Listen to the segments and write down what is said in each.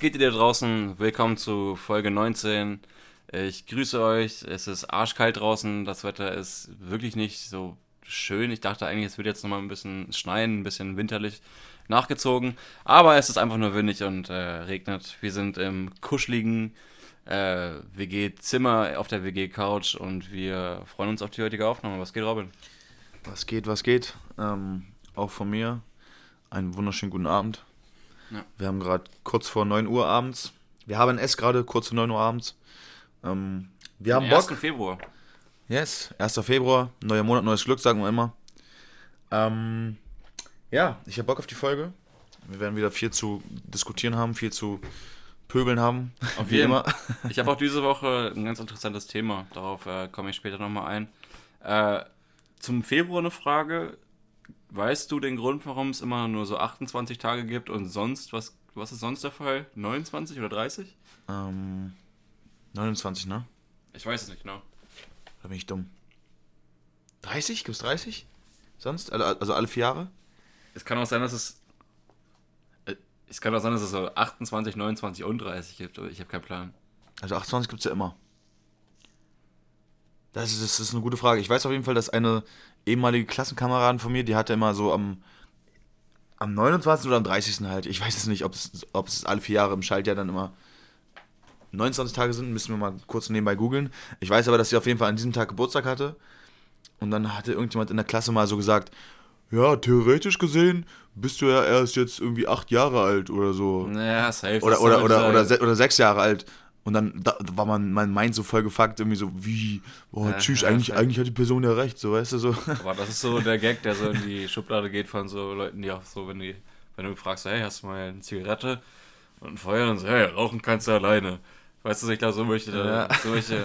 Geht ihr da draußen? Willkommen zu Folge 19. Ich grüße euch. Es ist arschkalt draußen. Das Wetter ist wirklich nicht so schön. Ich dachte eigentlich, es wird jetzt nochmal ein bisschen schneien, ein bisschen winterlich nachgezogen. Aber es ist einfach nur windig und äh, regnet. Wir sind im kuscheligen äh, WG-Zimmer auf der WG-Couch und wir freuen uns auf die heutige Aufnahme. Was geht, Robin? Was geht, was geht? Ähm, auch von mir einen wunderschönen guten Abend. Ja. Wir haben gerade kurz vor 9 Uhr abends. Wir haben es gerade kurz vor 9 Uhr abends. Ähm, wir haben Bock. 1. Februar. Yes, 1. Februar, neuer Monat, neues Glück, sagen wir immer. Ähm, ja, ich habe Bock auf die Folge. Wir werden wieder viel zu diskutieren haben, viel zu pöbeln haben. Auf jeden Fall. Ich habe auch diese Woche ein ganz interessantes Thema. Darauf äh, komme ich später nochmal ein. Äh, zum Februar eine Frage. Weißt du den Grund, warum es immer nur so 28 Tage gibt und sonst, was, was ist sonst der Fall? 29 oder 30? Ähm, 29, ne? Ich weiß es nicht genau. Da bin ich dumm. 30? Gibt es 30? Sonst? Also alle vier Jahre? Es kann auch sein, dass es. Äh, es kann auch sein, dass es so 28, 29 und 30 gibt, aber ich habe keinen Plan. Also 28 gibt es ja immer. Das ist, das ist eine gute Frage. Ich weiß auf jeden Fall, dass eine ehemalige Klassenkameradin von mir, die hatte immer so am, am 29. oder am 30. halt, ich weiß es nicht, ob es, ob es alle vier Jahre im Schaltjahr dann immer 29 Tage sind, müssen wir mal kurz nebenbei googeln. Ich weiß aber, dass sie auf jeden Fall an diesem Tag Geburtstag hatte. Und dann hatte irgendjemand in der Klasse mal so gesagt, ja, theoretisch gesehen bist du ja erst jetzt irgendwie acht Jahre alt oder so. Naja, safe. Oder, oder, oder, oder, oder, sechs Jahre alt. Und dann da, war man, mein Mind so voll gefuckt, irgendwie so, wie, boah, ja, tschüss, ja, eigentlich, eigentlich hat die Person ja recht, so, weißt du, so. Aber das ist so der Gag, der so in die Schublade geht von so Leuten, die auch so, wenn, die, wenn du fragst, hey, hast du mal eine Zigarette und ein Feuer, und so, hey, rauchen kannst du alleine. Weißt du, ich glaube, so möchte, ja. solche,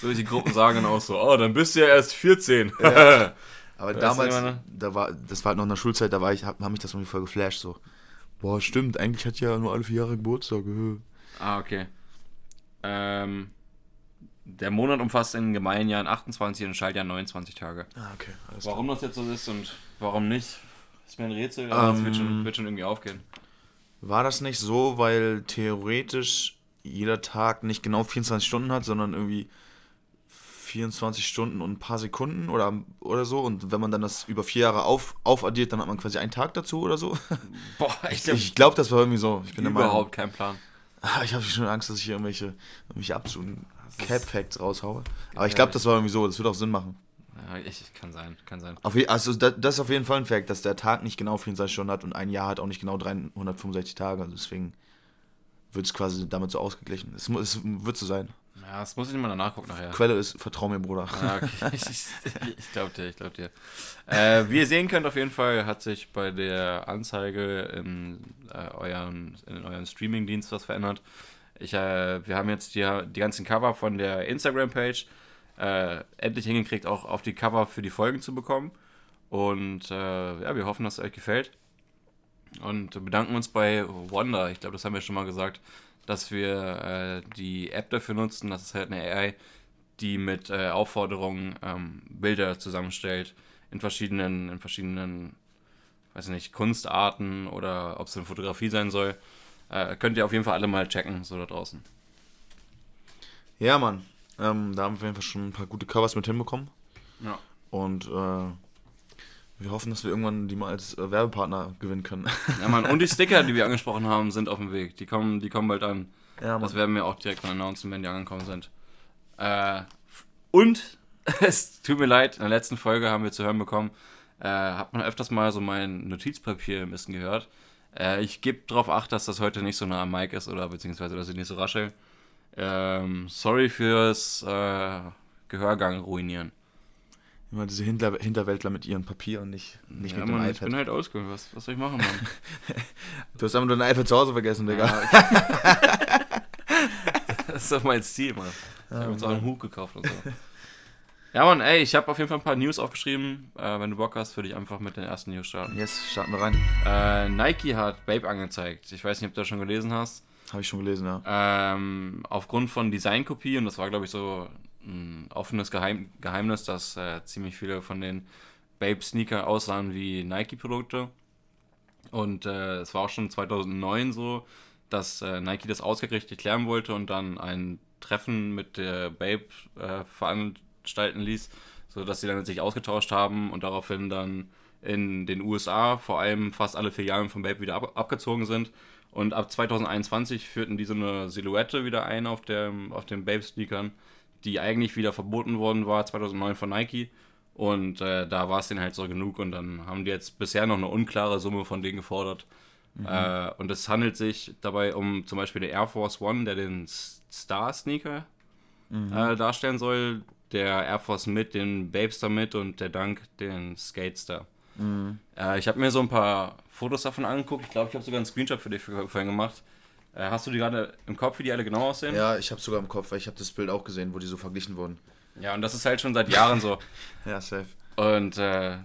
solche Gruppen sagen dann auch so, oh, dann bist du ja erst 14. Ja. Aber weißt damals, da war, das war halt noch in der Schulzeit, da war ich, hab, hab mich das irgendwie voll geflasht, so. Boah, stimmt, eigentlich hat ja nur alle vier Jahre Geburtstag. Ah, okay. Ähm, der Monat umfasst in gemeinen Jahren 28 und in Schaltjahren 29 Tage. Ah, okay. warum klar. das jetzt so ist und warum nicht, ist mir ein Rätsel, aber ähm, das wird schon, wird schon irgendwie aufgehen. War das nicht so, weil theoretisch jeder Tag nicht genau 24 Stunden hat, sondern irgendwie 24 Stunden und ein paar Sekunden oder, oder so. Und wenn man dann das über vier Jahre auf, aufaddiert, dann hat man quasi einen Tag dazu oder so. Boah, ich, ich glaube, das war irgendwie so. Ich bin überhaupt kein Plan. Ah, ich habe schon Angst, dass ich hier irgendwelche, irgendwelche absoluten Cap-Facts raushaue. Aber ich glaube, das war irgendwie so. Das wird auch Sinn machen. Ja, ich, kann sein, kann sein. Auf, also das, das, ist auf jeden Fall ein Fact, dass der Tag nicht genau 24 Stunden hat und ein Jahr hat auch nicht genau 365 Tage. Also deswegen wird es quasi damit so ausgeglichen. Es, es wird so sein. Ja, das muss ich mal nachgucken nachher. Quelle ist, vertrau mir, Bruder. Ja, okay. ich, ich glaube dir, ich glaube dir. Äh, wie ihr sehen könnt, auf jeden Fall hat sich bei der Anzeige in, äh, euren, in euren Streaming-Dienst was verändert. Ich, äh, wir haben jetzt die, die ganzen Cover von der Instagram-Page äh, endlich hingekriegt, auch auf die Cover für die Folgen zu bekommen. Und äh, ja, wir hoffen, dass es euch gefällt. Und bedanken uns bei Wanda, ich glaube, das haben wir schon mal gesagt, dass wir äh, die App dafür nutzen. Das ist halt eine AI, die mit äh, Aufforderungen ähm, Bilder zusammenstellt in verschiedenen, in verschiedenen, weiß nicht, Kunstarten oder ob es eine Fotografie sein soll. Äh, könnt ihr auf jeden Fall alle mal checken, so da draußen. Ja, Mann. Ähm, da haben wir auf jeden Fall schon ein paar gute Covers mit hinbekommen. Ja. Und äh, wir hoffen, dass wir irgendwann die mal als äh, Werbepartner gewinnen können. Ja, Mann. Und die Sticker, die wir angesprochen haben, sind auf dem Weg. Die kommen, die kommen bald an. Ja. Das werden wir auch direkt announcen, wenn die angekommen sind. Äh, und es tut mir leid, in der letzten Folge haben wir zu hören bekommen, äh, hat man öfters mal so mein Notizpapier ein bisschen gehört. Äh, ich gebe darauf acht, dass das heute nicht so nah am Mic ist oder beziehungsweise dass ich nicht so raschel. Ähm, sorry fürs äh, Gehörgang ruinieren. Immer diese Hinter Hinterwäldler mit ihren Papieren, nicht, nicht ja, mit dem Mann, iPad. Ich bin halt ausgeholt. Was, was soll ich machen, Mann? du hast einfach nur dein iPad zu Hause vergessen, Digga. Ja, das ist doch mein Stil, Mann. Ich habe uns auch einen Hut gekauft und so. Ja, Mann, ey, ich habe auf jeden Fall ein paar News aufgeschrieben. Äh, wenn du Bock hast, würde ich einfach mit den ersten News starten. Yes, starten wir rein. Äh, Nike hat Babe angezeigt. Ich weiß nicht, ob du das schon gelesen hast. Habe ich schon gelesen, ja. Ähm, aufgrund von Designkopie, und das war, glaube ich, so ein offenes Geheim Geheimnis, dass äh, ziemlich viele von den Babe-Sneaker aussahen wie Nike-Produkte. Und äh, es war auch schon 2009 so, dass äh, Nike das ausgerichtet klären wollte und dann ein Treffen mit der Babe äh, veranstalten ließ, sodass sie dann sich ausgetauscht haben und daraufhin dann in den USA vor allem fast alle Filialen von Babe wieder ab abgezogen sind. Und ab 2021 führten die so eine Silhouette wieder ein auf, der, auf den Babe-Sneakern, die eigentlich wieder verboten worden war 2009 von Nike. Und äh, da war es denen halt so genug und dann haben die jetzt bisher noch eine unklare Summe von denen gefordert. Mhm. Äh, und es handelt sich dabei um zum Beispiel den Air Force One, der den Star Sneaker mhm. äh, darstellen soll, der Air Force mit, den Babester mit und der Dunk den Skatester. Mhm. Äh, ich habe mir so ein paar Fotos davon angeguckt. Ich glaube, ich habe sogar einen Screenshot für dich vorhin gemacht. Äh, hast du die gerade im Kopf, wie die alle genau aussehen? Ja, ich habe sogar im Kopf, weil ich habe das Bild auch gesehen, wo die so verglichen wurden. Ja, und das ist halt schon seit Jahren so. ja, safe. Und äh,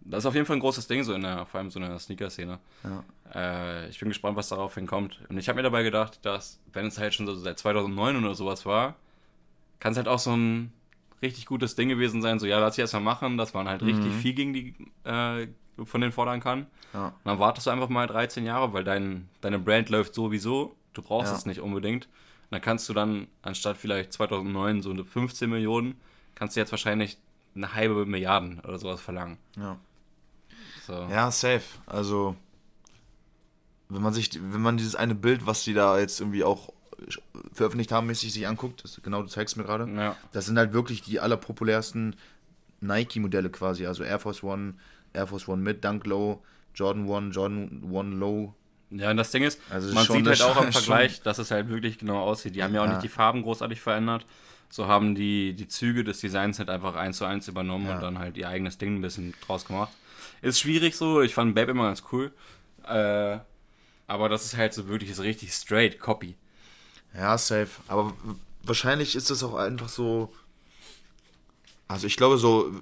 das ist auf jeden Fall ein großes Ding, so in der, vor allem so in der Sneaker-Szene. Ja. Äh, ich bin gespannt, was daraufhin kommt. Und ich habe mir dabei gedacht, dass, wenn es halt schon so seit 2009 oder sowas war, kann es halt auch so ein richtig gutes Ding gewesen sein, so ja, lass ich erstmal machen, dass man halt mhm. richtig viel gegen die äh, von denen fordern kann. Ja. Und dann wartest du einfach mal 13 Jahre, weil dein, deine Brand läuft sowieso, du brauchst ja. es nicht unbedingt. Und dann kannst du dann, anstatt vielleicht 2009 so eine 15 Millionen, kannst du jetzt wahrscheinlich eine halbe Milliarden oder sowas verlangen. Ja. So. Ja, safe. Also, wenn man sich, wenn man dieses eine Bild, was die da jetzt irgendwie auch veröffentlicht haben, mäßig sich anguckt, das, genau, du zeigst mir gerade, ja. das sind halt wirklich die allerpopulärsten Nike-Modelle quasi, also Air Force One, Air Force One mit, Dunk Low, Jordan One, Jordan One Low. Ja, und das Ding ist, also man sieht halt auch im Vergleich, dass es halt wirklich genau aussieht. Die haben ja auch ja. nicht die Farben großartig verändert. So haben die, die Züge des Designs halt einfach eins zu eins übernommen ja. und dann halt ihr eigenes Ding ein bisschen draus gemacht. Ist schwierig so, ich fand Babe immer ganz cool. Äh, aber das ist halt so wirklich so richtig straight Copy. Ja, safe. Aber wahrscheinlich ist das auch einfach so. Also ich glaube, so,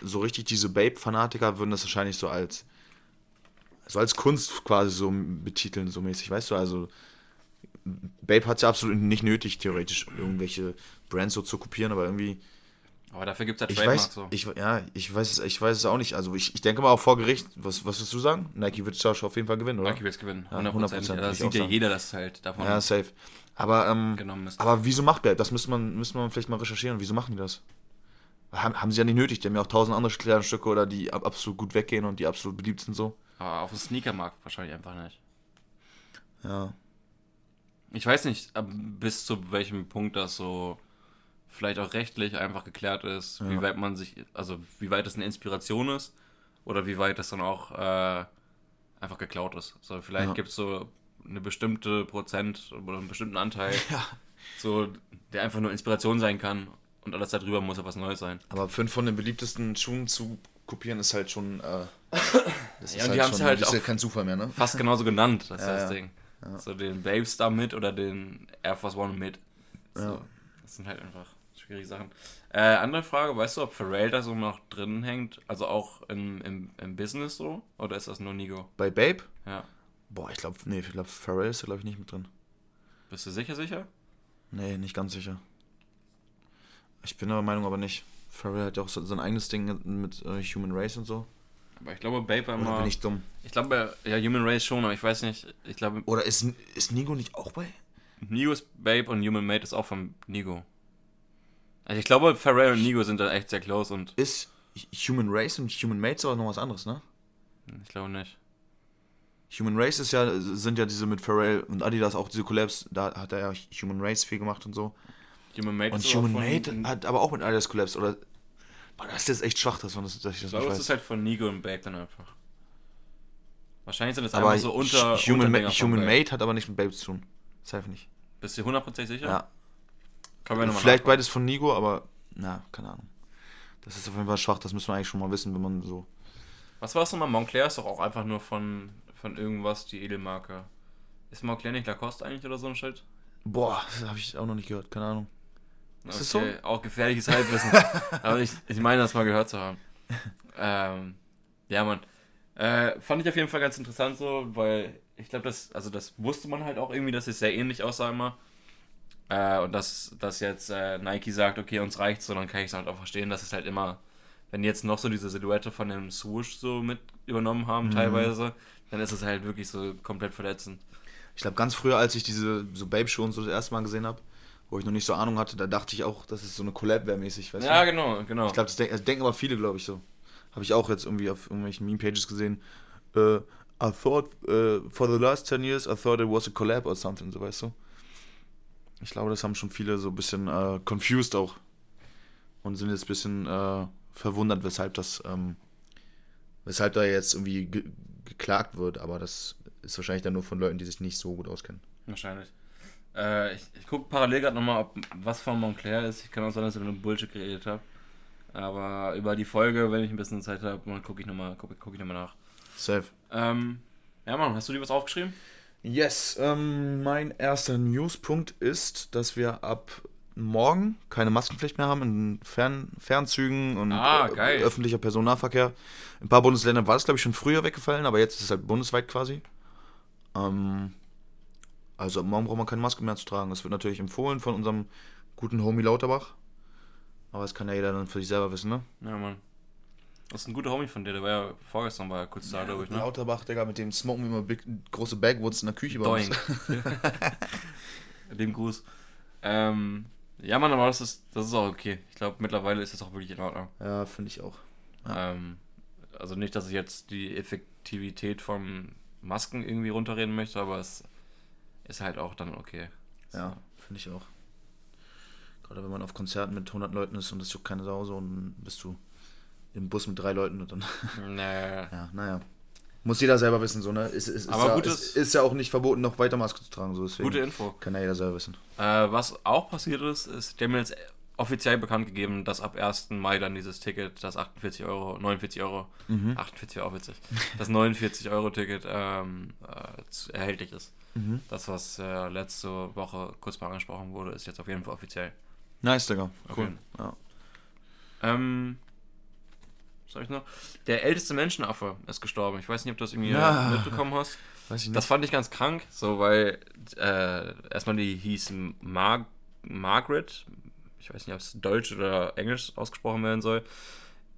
so richtig diese Babe-Fanatiker würden das wahrscheinlich so als so als Kunst quasi so betiteln, so mäßig, weißt du? Also Babe hat es ja absolut nicht nötig, theoretisch irgendwelche Brands so zu kopieren, aber irgendwie. Aber dafür gibt es ja Trademark weiß, so. Ich, ja, ich weiß, es, ich weiß es auch nicht. Also ich, ich denke mal auch vor Gericht, was, was wirst du sagen? Nike wird es auf jeden Fall gewinnen, oder? Nike wird es gewinnen, 100%. Ja, 100%, das sieht ja jeder, dass es halt davon Ja, safe. Aber, ähm, aber wieso macht Babe? Das müsste man, müsste man vielleicht mal recherchieren. Wieso machen die das? Haben, sie ja nicht nötig. Die haben ja auch tausend andere Kleidungsstücke oder die absolut gut weggehen und die absolut beliebt sind so. Aber auf dem Sneakermarkt wahrscheinlich einfach nicht. Ja. Ich weiß nicht, bis zu welchem Punkt das so vielleicht auch rechtlich einfach geklärt ist, ja. wie weit man sich, also wie weit das eine Inspiration ist oder wie weit das dann auch äh, einfach geklaut ist. So, vielleicht ja. gibt es so eine bestimmte Prozent oder einen bestimmten Anteil, ja. so, der einfach nur Inspiration sein kann und alles darüber muss ja was Neues sein. Aber fünf von den beliebtesten Schuhen zu kopieren ist halt schon. Äh, das ja, und halt die haben es halt auch kein Zufall mehr, ne? Fast genauso genannt, das ja, ist das Ding. Ja. So den Babestar mit oder den Air Force One mit. So, ja. Das sind halt einfach schwierige Sachen. Äh, andere Frage, weißt du, ob Pharrell da so noch drin hängt? Also auch im, im, im Business so? Oder ist das nur Nigo? Bei Babe? Ja. Boah, ich glaube, nee, ich glaube, Pharrell ist da glaube ich nicht mit drin. Bist du sicher, sicher? Nee, nicht ganz sicher. Ich bin der Meinung aber nicht. Pharrell hat ja auch sein eigenes Ding mit äh, Human Race und so. Aber ich glaube, Babe war immer. bin ich dumm? Ich glaube, ja, Human Race schon, aber ich weiß nicht. Ich glaube. Oder ist, ist Nigo nicht auch bei? Nigo ist Babe und Human Made ist auch von Nigo. Also ich glaube, Pharrell und Nigo sind da echt sehr close und. Ist Human Race und Human Made aber noch was anderes, ne? Ich glaube nicht. Human Race ist ja, sind ja diese mit Pharrell und Adidas auch diese Collabs, da hat er ja Human Race viel gemacht und so. Human Made und Human Made hat aber auch mit Adidas Collabs oder Boah, das ist jetzt echt schwach, dass, man das, dass ich das ich glaube, das ist halt von Nigo und Babe dann einfach. Wahrscheinlich sind das aber einfach so unter. Human, Ma Human Made hat aber nicht mit Babe zu tun. Safe nicht. Bist du 100% sicher? Ja. Können wir nochmal Vielleicht beides von Nigo, aber na, keine Ahnung. Das ist auf jeden Fall schwach, das müssen wir eigentlich schon mal wissen, wenn man so. Was war es nochmal? Montclair ist doch auch einfach nur von, von irgendwas die Edelmarke. Ist Montclair nicht Lacoste eigentlich oder so ein Shit? Boah, das habe ich auch noch nicht gehört, keine Ahnung. Ist das so? Auch gefährliches Halbwissen. Aber ich, ich meine, das mal gehört zu haben. Ähm, ja, man. Äh, fand ich auf jeden Fall ganz interessant so, weil ich glaube, das, also das wusste man halt auch irgendwie, dass es sehr ähnlich aussah immer. Äh, und dass, dass jetzt äh, Nike sagt, okay, uns reicht's, so, dann kann ich es halt auch verstehen, dass es halt immer, wenn die jetzt noch so diese Silhouette von dem Swoosh so mit übernommen haben, mhm. teilweise, dann ist es halt wirklich so komplett verletzend. Ich glaube, ganz früher, als ich diese so Babe-Show und so das erste Mal gesehen habe, wo ich noch nicht so Ahnung hatte, da dachte ich auch, dass es so eine Collab wäre mäßig, weißt Ja, du? genau, genau. Ich glaube, das, denk, das denken aber viele, glaube ich, so. Habe ich auch jetzt irgendwie auf irgendwelchen Meme-Pages gesehen. Äh, I thought, äh, for the last 10 years, I thought it was a collab or something, so weißt du. Ich glaube, das haben schon viele so ein bisschen äh, confused auch. Und sind jetzt ein bisschen äh, verwundert, weshalb das, ähm, weshalb da jetzt irgendwie ge geklagt wird. Aber das ist wahrscheinlich dann nur von Leuten, die sich nicht so gut auskennen. Wahrscheinlich. Äh, ich ich gucke parallel gerade nochmal, ob was von Montclair ist. Ich kann auch sein, dass ich nur Bullshit geredet habe. Aber über die Folge, wenn ich ein bisschen Zeit habe, gucke ich nochmal guck, guck ich noch mal nach. Safe. Ähm, ja, Mann, hast du dir was aufgeschrieben? Yes, ähm, mein erster Newspunkt ist, dass wir ab morgen keine Maskenpflicht mehr haben in Fern Fernzügen und Ah, äh, öffentlicher Personennahverkehr. In ein paar Bundesländern war das, glaube ich, schon früher weggefallen, aber jetzt ist es halt bundesweit quasi. Ähm, also ab morgen braucht man keine Maske mehr zu tragen. Das wird natürlich empfohlen von unserem guten Homie Lauterbach. Aber das kann ja jeder dann für sich selber wissen, ne? Ja, Mann. Das ist ein guter Homie von dir, der war ja vorgestern war ja kurz da, glaube ich, ne? Lauterbach, Digga, mit dem smoken wir immer große Backwoods in der Küche bei uns. Doink. Dem Gruß. Ähm, ja, Mann, aber das ist, das ist auch okay. Ich glaube, mittlerweile ist das auch wirklich in Ordnung. Ja, finde ich auch. Ähm, also nicht, dass ich jetzt die Effektivität von Masken irgendwie runterreden möchte, aber es ist halt auch dann okay. Ja, finde ich auch. Gerade wenn man auf Konzerten mit 100 Leuten ist und es juckt keine Sau, so und dann bist du im Bus mit drei Leuten und dann. Nee. Ja, naja. Muss jeder selber wissen, so, ne? Ist, ist, Aber ist, ja, ist, ist ja auch nicht verboten, noch weiter Maske zu tragen, so deswegen. Gute Info. Kann ja jeder selber wissen. Äh, was auch passiert ist, ist, die haben jetzt offiziell bekannt gegeben, dass ab 1. Mai dann dieses Ticket, das 48 Euro, 49 Euro, 48 wäre auch witzig, das 49 Euro Ticket ähm, äh, erhältlich ist. Das, was äh, letzte Woche kurz mal angesprochen wurde, ist jetzt auf jeden Fall offiziell. Nice, Digga. Cool. Okay. Ja. Ähm, was soll ich noch? Der älteste Menschenaffe ist gestorben. Ich weiß nicht, ob du das irgendwie Ja. mitbekommen hast. Das fand ich ganz krank, so weil äh, erstmal die hieß Mar Margaret. Ich weiß nicht, ob es Deutsch oder Englisch ausgesprochen werden soll.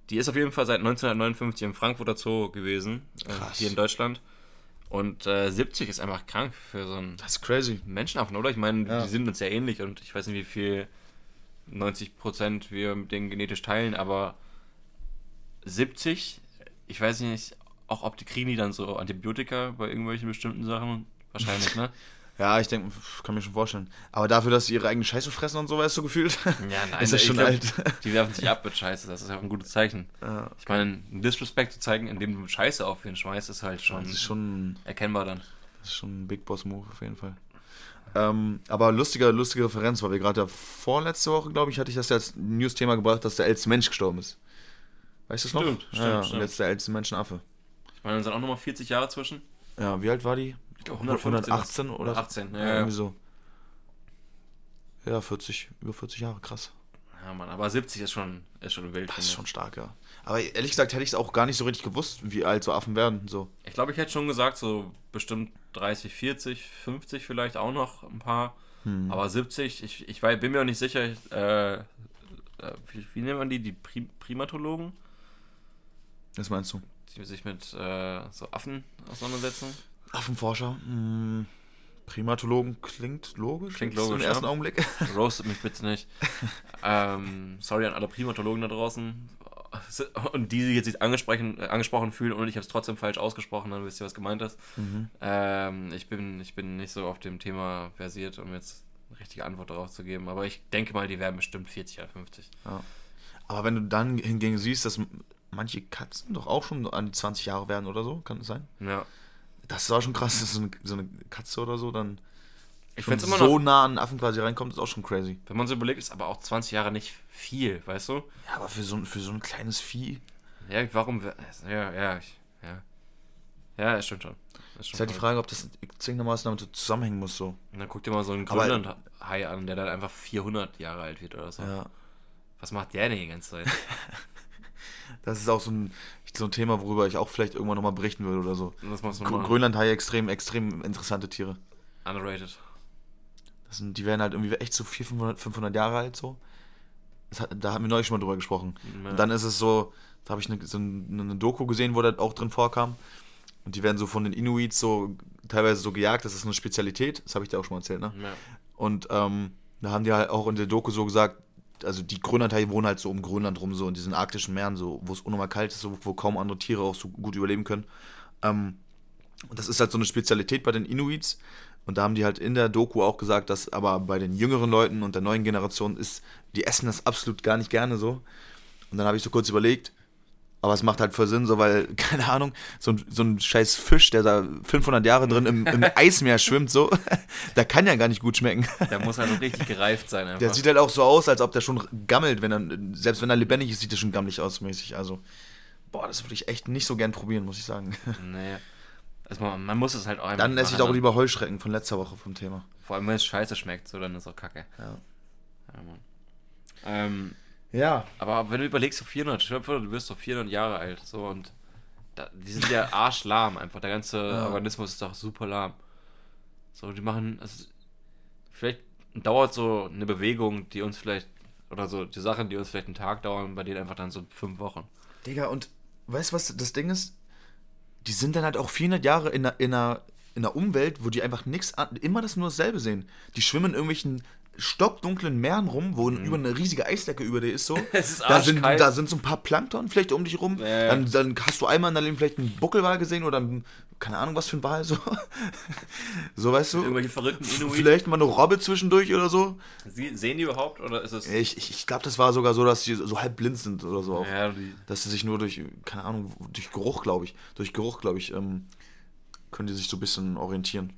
Die ist auf jeden Fall seit 1959 im Frankfurter Zoo gewesen, äh, Krass. hier in Deutschland. Und äh, 70 ist einfach krank für so einen das ist crazy. Menschenaffen, oder? Ich meine, Ja. die sind uns ja ähnlich und ich weiß nicht, wie viel 90% wir mit denen genetisch teilen, aber 70, ich weiß nicht, auch ob die kriegen die dann so Antibiotika bei irgendwelchen bestimmten Sachen. Wahrscheinlich, ne? Ja, ich denke, kann mir schon vorstellen. Aber dafür, dass sie ihre eigene Scheiße fressen und so, weißt du, gefühlt. Ja, nein, ist das schon glaub, alt. Die werfen sich ab mit Scheiße, das ist ja auch ein gutes Zeichen. Ja. Ich meine, einen Disrespect zu zeigen, indem du Scheiße auf ihn schmeißt, ist halt schon, Das ist schon erkennbar dann. Das ist schon ein Big Boss Move auf jeden Fall. Ähm, aber lustige, lustige Referenz, weil wir gerade ja vorletzte Woche, glaube ich, hatte ich das ja als News-Thema gebracht, dass der älteste Mensch gestorben ist. Weißt du es noch? Stimmt, ja, stimmt, ja, stimmt. Und jetzt der älteste Menschenaffe. Ich meine, dann sind auch nochmal 40 Jahre zwischen. Ja, wie alt war die? Glaube 118 oder? 118, ja, Ja, irgendwie so. Ja, 40, über 40 Jahre, krass. Ja, Mann, aber 70 ist schon, ist schon wild. Das ist schon stark, ja. Aber ehrlich gesagt hätte ich es auch gar nicht so richtig gewusst, wie alt so Affen werden. So. Ich glaube, ich hätte schon gesagt, so bestimmt 30, 40, 50 vielleicht auch noch ein paar. Hm. Aber 70, ich, ich bin mir auch nicht sicher, äh, äh, wie, wie nennt man die? Die Pri Primatologen, Was meinst du? die sich mit äh, so Affen auseinandersetzen. Affenforscher? Hm, Primatologen klingt logisch. Klingt logisch, Im ersten ja. Augenblick. Roastet mich bitte nicht. ähm, sorry an alle Primatologen da draußen. Und die sich jetzt nicht angesprochen, äh, angesprochen fühlen und ich habe es trotzdem falsch ausgesprochen, dann wisst ihr, was gemeint ist. Mhm. Ähm, ich, bin, ich bin nicht so auf dem Thema versiert, um jetzt eine richtige Antwort darauf zu geben. Aber ich denke mal, die werden bestimmt 40 oder 50. Aber wenn du dann hingegen siehst, dass manche Katzen doch auch schon an die 20 Jahre werden oder so, kann das sein? Ja. Das ist auch schon krass, dass so eine, so eine Katze oder so dann Ich es immer so noch, nah an einen Affen quasi reinkommt, ist auch schon crazy. wenn man so überlegt, ist aber auch 20 Jahre nicht viel, weißt du? Ja, aber für so, ein- für so ein kleines Vieh. Ja, warum? Ja, ja, ich, ja. Ja, stimmt schon. Das Ist halt die Frage, ob das zwingendermaßen damit zusammenhängen muss, so. Und dann guck dir mal so einen Grönland-Hai an, der dann einfach 400 Jahre alt wird oder so. Ja. Was macht der denn die ganze Zeit? Das ist auch so ein, so ein Thema, worüber ich auch vielleicht irgendwann nochmal berichten würde oder so. Das machst du Grönlandhaie extrem, extrem interessante Tiere. underrated. Das sind, die werden halt irgendwie echt so 400, 500, 500 Jahre alt so. Hat, da haben wir neulich schon mal drüber gesprochen. Ja. Und dann ist es so, da habe ich eine, so eine Doku gesehen, wo das auch drin vorkam. Und die werden so von den Inuits so teilweise so gejagt, das ist eine Spezialität, das habe ich dir auch schon mal erzählt, ne? Ja. Und ähm, da haben die halt auch in der Doku so gesagt, also die Grönlandhaie wohnen halt so um Grönland rum, so in diesen arktischen Meeren, so, wo es unnormal kalt ist, so, wo kaum andere Tiere auch so gut überleben können. Ähm, und das ist halt so eine Spezialität bei den Inuits. Und da haben die halt in der Doku auch gesagt, dass aber bei den jüngeren Leuten und der neuen Generation ist, die essen das absolut gar nicht gerne so. Und dann habe ich so kurz überlegt, aber es macht halt voll Sinn, so weil, keine Ahnung, so ein, so ein scheiß Fisch, der da 500 Jahre drin im, im Eismeer schwimmt, so, der kann ja gar nicht gut schmecken. Der muss halt richtig gereift sein einfach. Der sieht halt auch so aus, als ob der schon gammelt, wenn er, selbst wenn er lebendig ist, sieht er schon gammelig aus, mäßig. Also, boah, das würde ich echt nicht so gern probieren, muss ich sagen. Nee. Also man, man muss es halt auch einfach Dann esse ich auch ne? lieber Heuschrecken von letzter Woche vom Thema. Vor allem, wenn es scheiße schmeckt, so, dann ist auch kacke. Ja. Ja, Mann. Ähm, Ja. aber wenn du überlegst, so 400, stell dir vor, du wirst so 400 Jahre alt, so, und da, die sind ja arschlahm einfach. Der ganze Ja. Organismus ist doch super lahm. So, die machen, also, vielleicht dauert so eine Bewegung, die uns vielleicht, oder so, die Sachen, die uns vielleicht einen Tag dauern, bei denen einfach dann so fünf Wochen. Digga, und weißt du, was das Ding ist? Die sind dann halt auch 400 Jahre in einer, in einer, in einer Umwelt, wo die einfach nichts, immer das nur dasselbe sehen. Die schwimmen in irgendwelchen stockdunklen Meeren rum, wo über eine riesige Eisdecke über dir ist so. Mhm. Es ist da sind, da sind so ein paar Plankton vielleicht um dich rum. Ja. Dann, dann hast du einmal in deinem Leben vielleicht einen Buckelwal gesehen oder einen, keine Ahnung was für ein Wal so. so weißt du. Irgendwelche verrückten Inuit. Vielleicht mal eine Robbe zwischendurch oder so. Sie, sehen die überhaupt, oder ist es... Ich, ich, ich glaube, das war sogar so, dass die so halb blind sind oder so auch. Ja, Dass sie sich nur durch, keine Ahnung, durch Geruch, glaube ich, durch Geruch, glaube ich, ähm, können die sich so ein bisschen orientieren.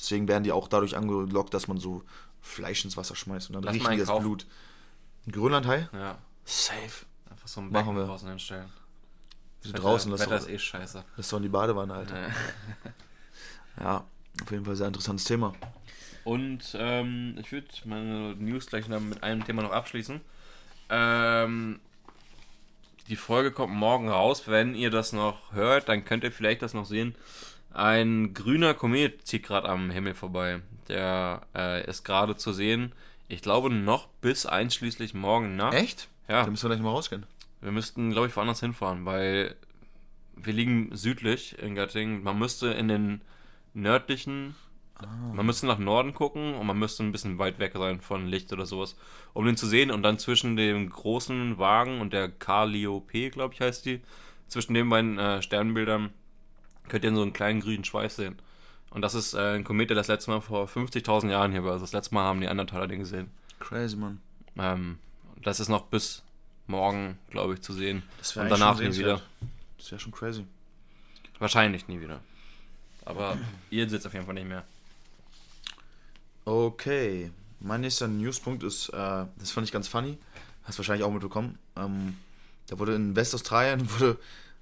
Deswegen werden die auch dadurch angelockt, dass man so Fleisch ins Wasser schmeißt und dann Lass riechen die das. Blut. Ein Grönlandhai? ja. Safe. Einfach so ein Machen Becken wir. draußen hinstellen. So Wetter- draußen, das Wetter ist, ist eh scheiße. das ist doch in die Badewanne, Alter. Ja. Ja, auf jeden Fall sehr interessantes Thema. Und ähm, ich würde meine News gleich noch mit einem Thema noch abschließen. Ähm, die Folge kommt morgen raus. Wenn ihr das noch hört, dann könnt ihr vielleicht das noch sehen. Ein grüner Komet zieht gerade am Himmel vorbei. Der äh, ist gerade zu sehen. Ich glaube noch bis einschließlich morgen Nacht. Echt? Ja. Da müssen wir gleich mal rausgehen. Wir müssten, glaube ich, woanders hinfahren, weil wir liegen südlich in Göttingen. Man müsste in den nördlichen, man müsste nach Norden gucken und man müsste ein bisschen weit weg sein von Licht oder sowas, um den zu sehen. Und dann zwischen dem großen Wagen und der Calliope, glaube ich, heißt die, zwischen den beiden äh, Sternbildern könnt ihr so einen kleinen grünen Schweif sehen. Und das ist äh, ein Komet, der das letzte Mal vor 50.000 Jahren hier war. Also das letzte Mal haben die Andertaler den gesehen. Crazy, Mann. Ähm, das ist noch bis morgen, glaube ich, zu sehen. Und danach nie wieder. Das wäre schon crazy. Wahrscheinlich nie wieder. Aber ihr sitzt auf jeden Fall nicht mehr. Okay, mein nächster Newspunkt ist, äh, das fand ich ganz funny, hast wahrscheinlich auch mitbekommen. Ähm, da wurde in Westaustralien wurde,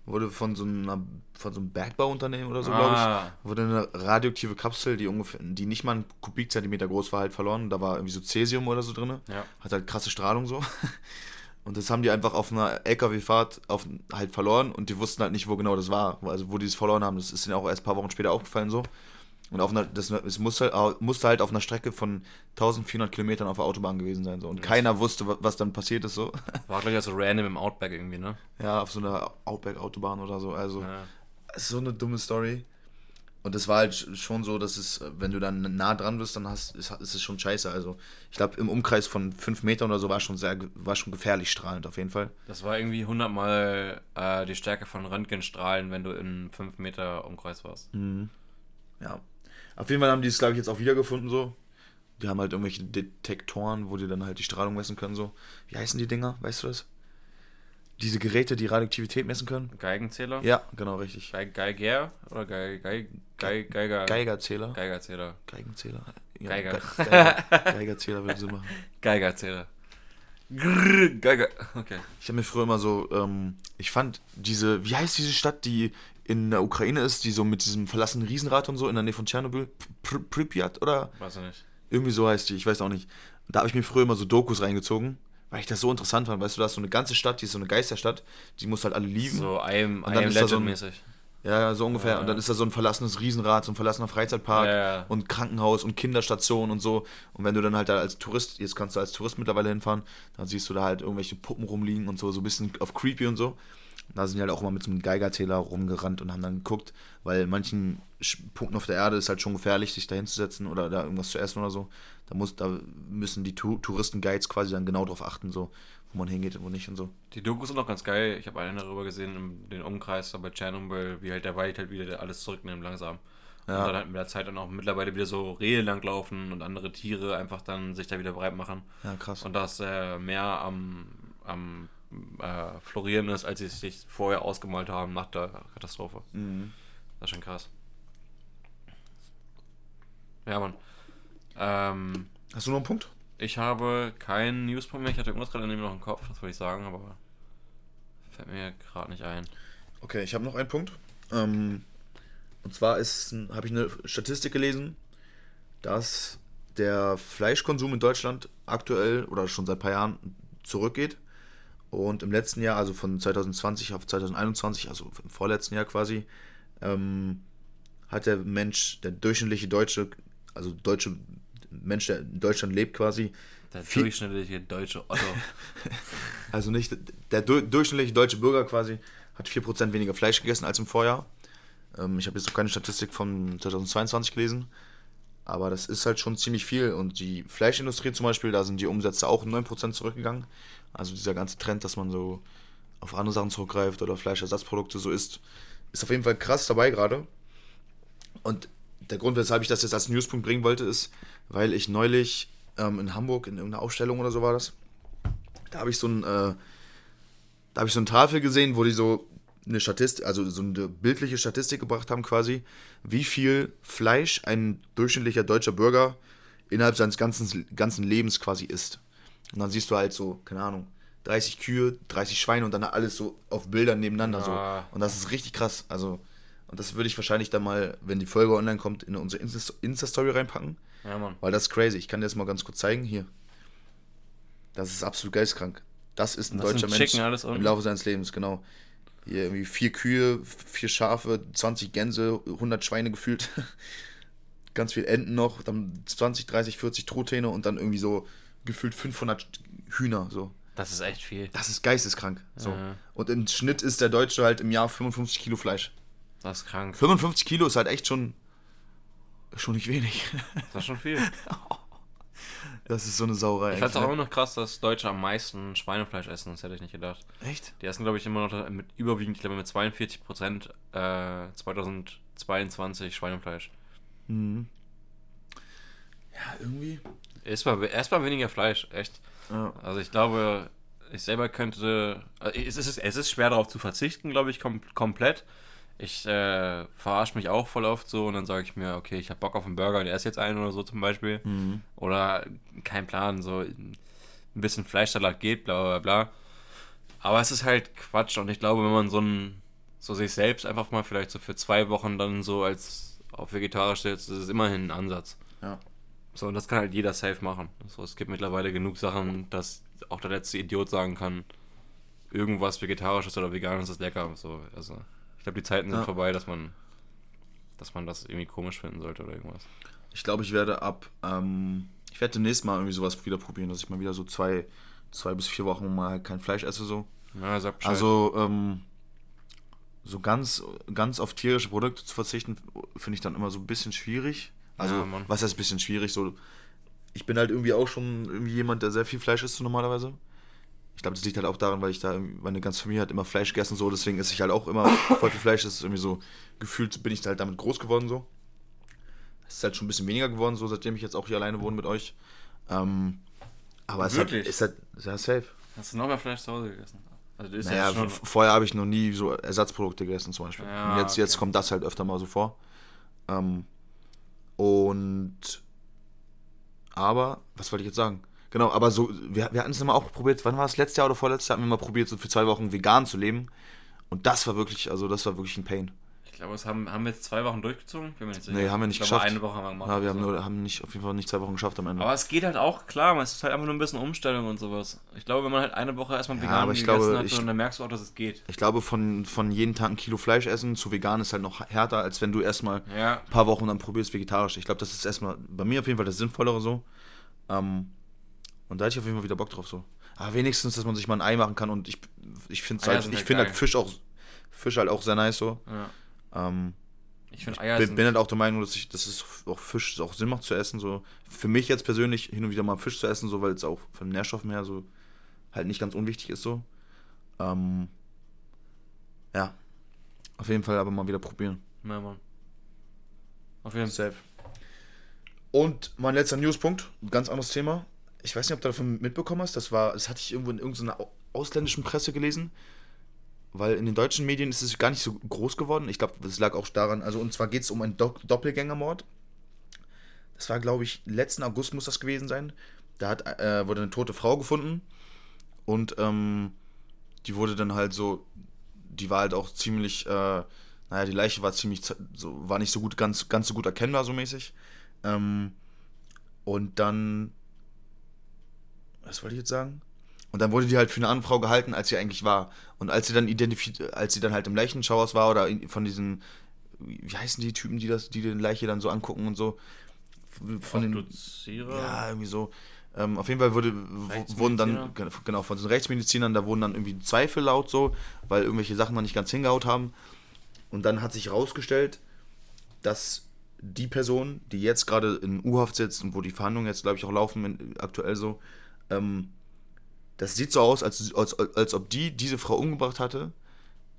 wurde von so einer von so einem Bergbauunternehmen oder so, glaube Ah. ich, wurde eine radioaktive Kapsel, die ungefähr, die nicht mal einen Kubikzentimeter groß war, halt verloren. Da war irgendwie so Cäsium oder so drin. Ja. Hat halt krasse Strahlung so. Und das haben die einfach auf einer LKW-Fahrt auf, halt verloren und die wussten halt nicht, wo genau das war. Also wo die es verloren haben. Das ist ihnen auch erst ein paar Wochen später aufgefallen so. Und auf einer, das, es musste, halt- musste halt auf einer Strecke von 1400 Kilometern auf der Autobahn gewesen sein. So. Und keiner wusste, wa- was dann passiert ist. So. War gleich so random im Outback irgendwie, ne? Ja, auf so einer Outback-Autobahn oder so. Also, Ja. es ist so eine dumme Story. Und es war halt sch- schon so, dass es, wenn du dann nah dran bist, dann hast, ist, ist es schon scheiße. Also, ich glaube, im Umkreis von 5 Metern oder so war schon sehr, war schon gefährlich strahlend auf jeden Fall. Das war irgendwie 100 Mal äh, die Stärke von Röntgenstrahlen, wenn du in 5 Meter Umkreis warst. Ja. Auf jeden Fall haben die es, glaube ich, jetzt auch wiedergefunden so. Die haben halt irgendwelche Detektoren, wo die dann halt die Strahlung messen können so. Wie heißen die Dinger? Weißt du das? Diese Geräte, die Radioaktivität messen können? Geigenzähler? Ja, genau, richtig. Ge Geiger? Oder Ge Ge Ge Geiger? Geigerzähler. Geigerzähler. Geigenzähler. Ja, Geiger. Ge Geiger. Geigerzähler würde Sinn machen. Geigerzähler. Grrr, Geiger. Okay. Ich habe mir früher immer so, ähm, ich fand diese, wie heißt diese Stadt, die in der Ukraine ist, die so mit diesem verlassenen Riesenrad und so in der Nähe von Tschernobyl, Pr Pripyat oder Weiß ich nicht. irgendwie so heißt die, ich weiß auch nicht. Da habe ich mir früher immer so Dokus reingezogen, weil ich das so interessant fand. Weißt du, da ist so eine ganze Stadt, die ist so eine Geisterstadt, die muss halt alle lieben. So I'm, Und dann I'm ist da so ein- Legend-mäßig. Ja, ja, so ungefähr. Ja. Und dann ist da so ein verlassenes Riesenrad, so ein verlassener Freizeitpark ja. und Krankenhaus und Kinderstation und so. Und wenn du dann halt da als Tourist, jetzt kannst du als Tourist mittlerweile hinfahren, dann siehst du da halt irgendwelche Puppen rumliegen und so, so ein bisschen auf creepy und so. Da sind die halt auch immer mit so einem Geigerzähler rumgerannt und haben dann geguckt, weil manchen Punkten auf der Erde ist halt schon gefährlich, sich da hinzusetzen oder da irgendwas zu essen oder so. Da, muss, da müssen die tu Touristen-Guides quasi dann genau drauf achten, so, wo man hingeht und wo nicht und so. Die Dokus sind auch ganz geil. Ich habe einen darüber gesehen, in den Umkreis bei Tschernobyl, wie halt der Wald halt wieder alles zurücknimmt langsam. Ja. Und dann halt mit der Zeit dann auch mittlerweile wieder so Rehe langlaufen und andere Tiere einfach dann sich da wieder breit machen. Ja, krass. Und das äh, mehr am, am äh, florieren ist, als sie sich vorher ausgemalt haben nach der Katastrophe. Mhm. Das ist schon krass. Ja, Mann. Ähm, Hast du noch einen Punkt? Ich habe keinen Newspunkt mehr. Ich hatte irgendwas gerade noch im Kopf, das wollte ich sagen, aber fällt mir gerade nicht ein. Okay, ich habe noch einen Punkt. Ähm, und zwar habe ich eine Statistik gelesen, dass der Fleischkonsum in Deutschland aktuell oder schon seit ein paar Jahren zurückgeht. Und im letzten Jahr, also von 2020 auf 2021, also im vorletzten Jahr quasi, ähm, hat der Mensch, der durchschnittliche Deutsche, also deutsche Mensch, der in Deutschland lebt quasi. Der durchschnittliche deutsche Otto. also nicht, der durchschnittliche deutsche Bürger quasi hat 4% weniger Fleisch gegessen als im Vorjahr. Ähm, ich habe jetzt noch keine Statistik von 2022 gelesen, aber das ist halt schon ziemlich viel. Und die Fleischindustrie zum Beispiel, da sind die Umsätze auch 9% zurückgegangen. Also dieser ganze Trend, dass man so auf andere Sachen zurückgreift oder Fleischersatzprodukte so isst, ist auf jeden Fall krass dabei gerade. Und der Grund, weshalb ich das jetzt als Newspunkt bringen wollte, ist, weil ich neulich ähm, in Hamburg in irgendeiner Ausstellung oder so war das, da habe ich so ein, äh, da habe ich so eine Tafel gesehen, wo die so eine Statistik, also so eine bildliche Statistik gebracht haben quasi, wie viel Fleisch ein durchschnittlicher deutscher Bürger innerhalb seines ganzen, ganzen Lebens quasi isst. Und dann siehst du halt so, keine Ahnung, 30 Kühe, 30 Schweine und dann alles so auf Bildern nebeneinander. Ja. So. Und das ist richtig krass. Also, und das würde ich wahrscheinlich dann mal, wenn die Folge online kommt, in unsere Insta-Story reinpacken. Ja, Mann. Weil das ist crazy. Ich kann dir das mal ganz kurz zeigen. Hier. Das ist absolut geistkrank. Das ist ein das deutscher Mensch im Laufe seines Lebens, genau. Hier irgendwie vier Kühe, vier Schafe, 20 Gänse, 100 Schweine gefühlt. ganz viel Enten noch, dann 20, 30, 40 Truthähne und dann irgendwie so gefühlt 500 Hühner. So. Das ist echt viel. Das ist geisteskrank. So. Ja. Und im Schnitt ist der Deutsche halt im Jahr 55 Kilo Fleisch. Das ist krank. 55 Kilo ist halt echt schon, schon nicht wenig. Das ist schon viel. Das ist so eine Sauerei. Ich fand es auch immer noch krass, dass Deutsche am meisten Schweinefleisch essen. Das hätte ich nicht gedacht. Echt? Die essen, glaube ich, immer noch mit überwiegend, ich glaube, mit 42 Prozent äh, 2022 Schweinefleisch. Mhm. Ja, irgendwie. Erstmal, erstmal weniger Fleisch, echt. Ja. Also ich glaube, ich selber könnte. Also es, ist, es ist schwer darauf zu verzichten, glaube ich, kom komplett. Ich äh, verarsche mich auch voll oft so und dann sage ich mir, okay, ich habe Bock auf einen Burger, der ist jetzt einen oder so zum Beispiel. Mhm. Oder kein Plan, so ein bisschen Fleischsalat geht, bla bla bla. Aber es ist halt Quatsch und ich glaube, wenn man so ein, so sich selbst einfach mal vielleicht so für zwei Wochen dann so als auf vegetarisch setzt, ist es immerhin ein Ansatz. Ja. So, und das kann halt jeder safe machen. So, es gibt mittlerweile genug Sachen, dass auch der letzte Idiot sagen kann, irgendwas Vegetarisches oder Veganes ist lecker. So, also ich glaube, die Zeiten sind ja. vorbei, dass man, dass man das irgendwie komisch finden sollte oder irgendwas. Ich glaube, ich werde ab, ähm, ich werde demnächst mal irgendwie sowas wieder probieren, dass ich mal wieder so zwei, zwei bis vier Wochen mal kein Fleisch esse so. Ja, sag Bescheid. Also, ähm, so ganz, ganz auf tierische Produkte zu verzichten, finde ich dann immer so ein bisschen schwierig. Also, ja, was heißt ein bisschen schwierig? So, ich bin halt irgendwie auch schon irgendwie jemand, der sehr viel Fleisch isst normalerweise ich glaube, das liegt halt auch daran, weil ich da, meine ganze Familie hat immer Fleisch gegessen, so, deswegen esse ich halt auch immer voll viel Fleisch. Das ist irgendwie so, gefühlt bin ich halt damit groß geworden, so. Es ist halt schon ein bisschen weniger geworden, so, seitdem ich jetzt auch hier alleine wohne mit euch. Ähm, aber es halt, ist halt, sehr safe. Hast du noch mehr Fleisch zu Hause gegessen? Also ist naja, ja vorher habe ich noch nie so Ersatzprodukte gegessen, zum Beispiel. Ja, jetzt, okay. jetzt kommt das halt öfter mal so vor. Ähm, und, aber, was wollte ich jetzt sagen? Genau, aber so, wir, wir hatten es immer auch probiert, wann war es, letztes Jahr oder vorletztes Jahr, haben wir mal probiert, so für zwei Wochen vegan zu leben. Und das war wirklich, also das war wirklich ein Pain. Glaube, es haben, haben wir jetzt zwei Wochen durchgezogen? Bin. Nee, haben wir nicht ich glaube, geschafft. eine Woche haben wir gemacht. Ja, wir haben, nur, haben nicht, auf jeden Fall nicht zwei Wochen geschafft am Ende. Aber es geht halt auch, klar, es ist halt einfach nur ein bisschen Umstellung und sowas. Ich glaube, wenn man halt eine Woche erstmal vegan ja, aber ich glaube, hat, ich, dann merkst du auch, dass es geht. Ich glaube, von, von jeden Tag ein Kilo Fleisch essen zu vegan ist halt noch härter, als wenn du erstmal ja. ein paar Wochen dann probierst vegetarisch. Ich glaube, das ist erstmal bei mir auf jeden Fall das Sinnvollere so. Ähm, und da hätte ich auf jeden Fall wieder Bock drauf so. Aber wenigstens, dass man sich mal ein Ei machen kann und ich, ich finde halt, ich halt Fisch auch Fisch halt auch sehr nice so. Ja. Ähm, Ich finde Eier bin, bin halt auch der Meinung, dass, ich, dass es auch Fisch auch Sinn macht zu essen. So. Für mich jetzt persönlich hin und wieder mal Fisch zu essen, so, weil es auch von den Nährstoffen her so halt nicht ganz unwichtig ist. So. Ähm, ja. Auf jeden Fall aber mal wieder probieren. Ja, Mann. Auf jeden Fall. Safe. Und mein letzter Newspunkt, ein ganz anderes Thema. Ich weiß nicht, ob du davon mitbekommen hast. Das war, das hatte ich irgendwo in irgendeiner au- ausländischen Presse gelesen. Weil in den deutschen Medien ist es gar nicht so groß geworden. Ich glaube, das lag auch daran, also und zwar geht es um einen Do Doppelgängermord. Das war, glaube ich, letzten August muss das gewesen sein. Da hat, äh, wurde eine tote Frau gefunden. Und ähm, die wurde dann halt so, die war halt auch ziemlich, äh, naja, die Leiche war ziemlich, so, war nicht so gut, ganz, ganz so gut erkennbar, so mäßig. Ähm, und dann, was wollte ich jetzt sagen? Und dann wurde die halt für eine andere Frau gehalten, als sie eigentlich war. Und als sie dann identifiziert, als sie dann halt im Leichenschauhaus war oder in, von diesen, wie heißen die Typen, die das, die den Leiche dann so angucken und so, von den, ja, irgendwie so. Ähm, auf jeden Fall wurde, wurden dann, genau, von den Rechtsmedizinern, da wurden dann irgendwie Zweifel laut so, weil irgendwelche Sachen noch nicht ganz hingehaut haben. Und dann hat sich herausgestellt, dass die Person, die jetzt gerade in U-Haft sitzt und wo die Verhandlungen jetzt, glaube ich, auch laufen, aktuell so, ähm, das sieht so aus, als, als, als ob die diese Frau umgebracht hatte,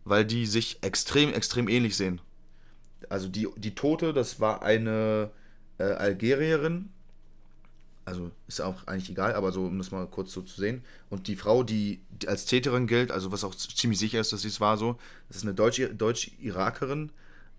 weil die sich extrem, extrem ähnlich sehen. Also die, die Tote, das war eine äh, Algerierin, also ist auch eigentlich egal, aber so, um das mal kurz so zu sehen. Und die Frau, die, als Täterin gilt, also was auch ziemlich sicher ist, dass sie es war so, das ist eine Deutsch- Deutsch-Irakerin.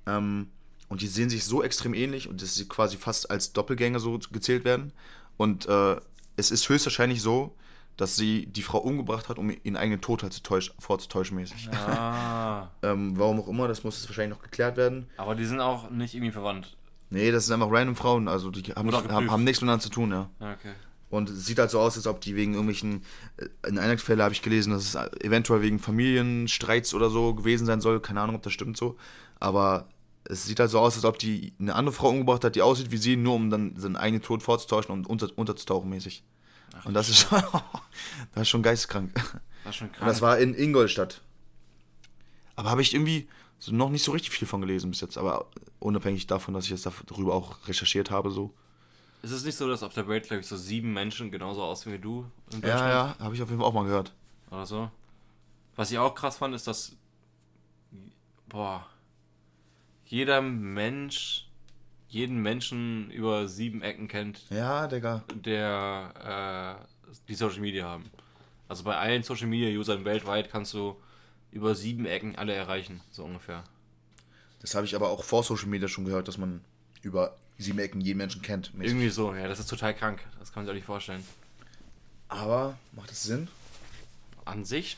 ähm, und die sehen sich so extrem ähnlich und dass sie quasi fast als Doppelgänger so gezählt werden. Und äh, es ist höchstwahrscheinlich so, dass sie die Frau umgebracht hat, um ihren eigenen Tod halt zu täusch, vorzutäuschen mäßig. Ah. Ähm, warum auch immer, das muss jetzt wahrscheinlich noch geklärt werden. Aber die sind auch nicht irgendwie verwandt. Nee, das sind einfach random Frauen, also die haben, nicht, haben, haben nichts miteinander zu tun, ja. Ja, okay. Und es sieht halt so aus, als ob die wegen irgendwelchen, äh, in einer Fälle habe ich gelesen, dass es eventuell wegen Familienstreits oder so gewesen sein soll. Keine Ahnung, ob das stimmt so. Aber es sieht halt so aus, als ob die eine andere Frau umgebracht hat, die aussieht wie sie, nur um dann seinen eigenen Tod vorzutäuschen und unter, unterzutauchen mäßig. Ach, Und das ist schon, das ist schon geisteskrank. das ist schon krank. Und das war in Ingolstadt. Aber habe ich irgendwie so noch nicht so richtig viel von gelesen bis jetzt. Aber unabhängig davon, dass ich jetzt darüber auch recherchiert habe, so. ist es nicht so, dass auf der Welt, glaube ich, so sieben Menschen genauso aussehen wie du in Ja, ja, habe ich auf jeden Fall auch mal gehört. Oder so. Was ich auch krass fand, ist, dass. Boah. Jeder Mensch. Jeden Menschen über sieben Ecken kennt, Ja, Digga. der äh, die Social Media haben. Also bei allen Social Media Usern weltweit kannst du über sieben Ecken alle erreichen, so ungefähr. Das habe ich aber auch vor Social Media schon gehört, dass man über sieben Ecken jeden Menschen kennt. mäßig. Irgendwie so, ja, das ist total krank. Das kann man sich auch nicht vorstellen. Aber macht das Sinn? An sich,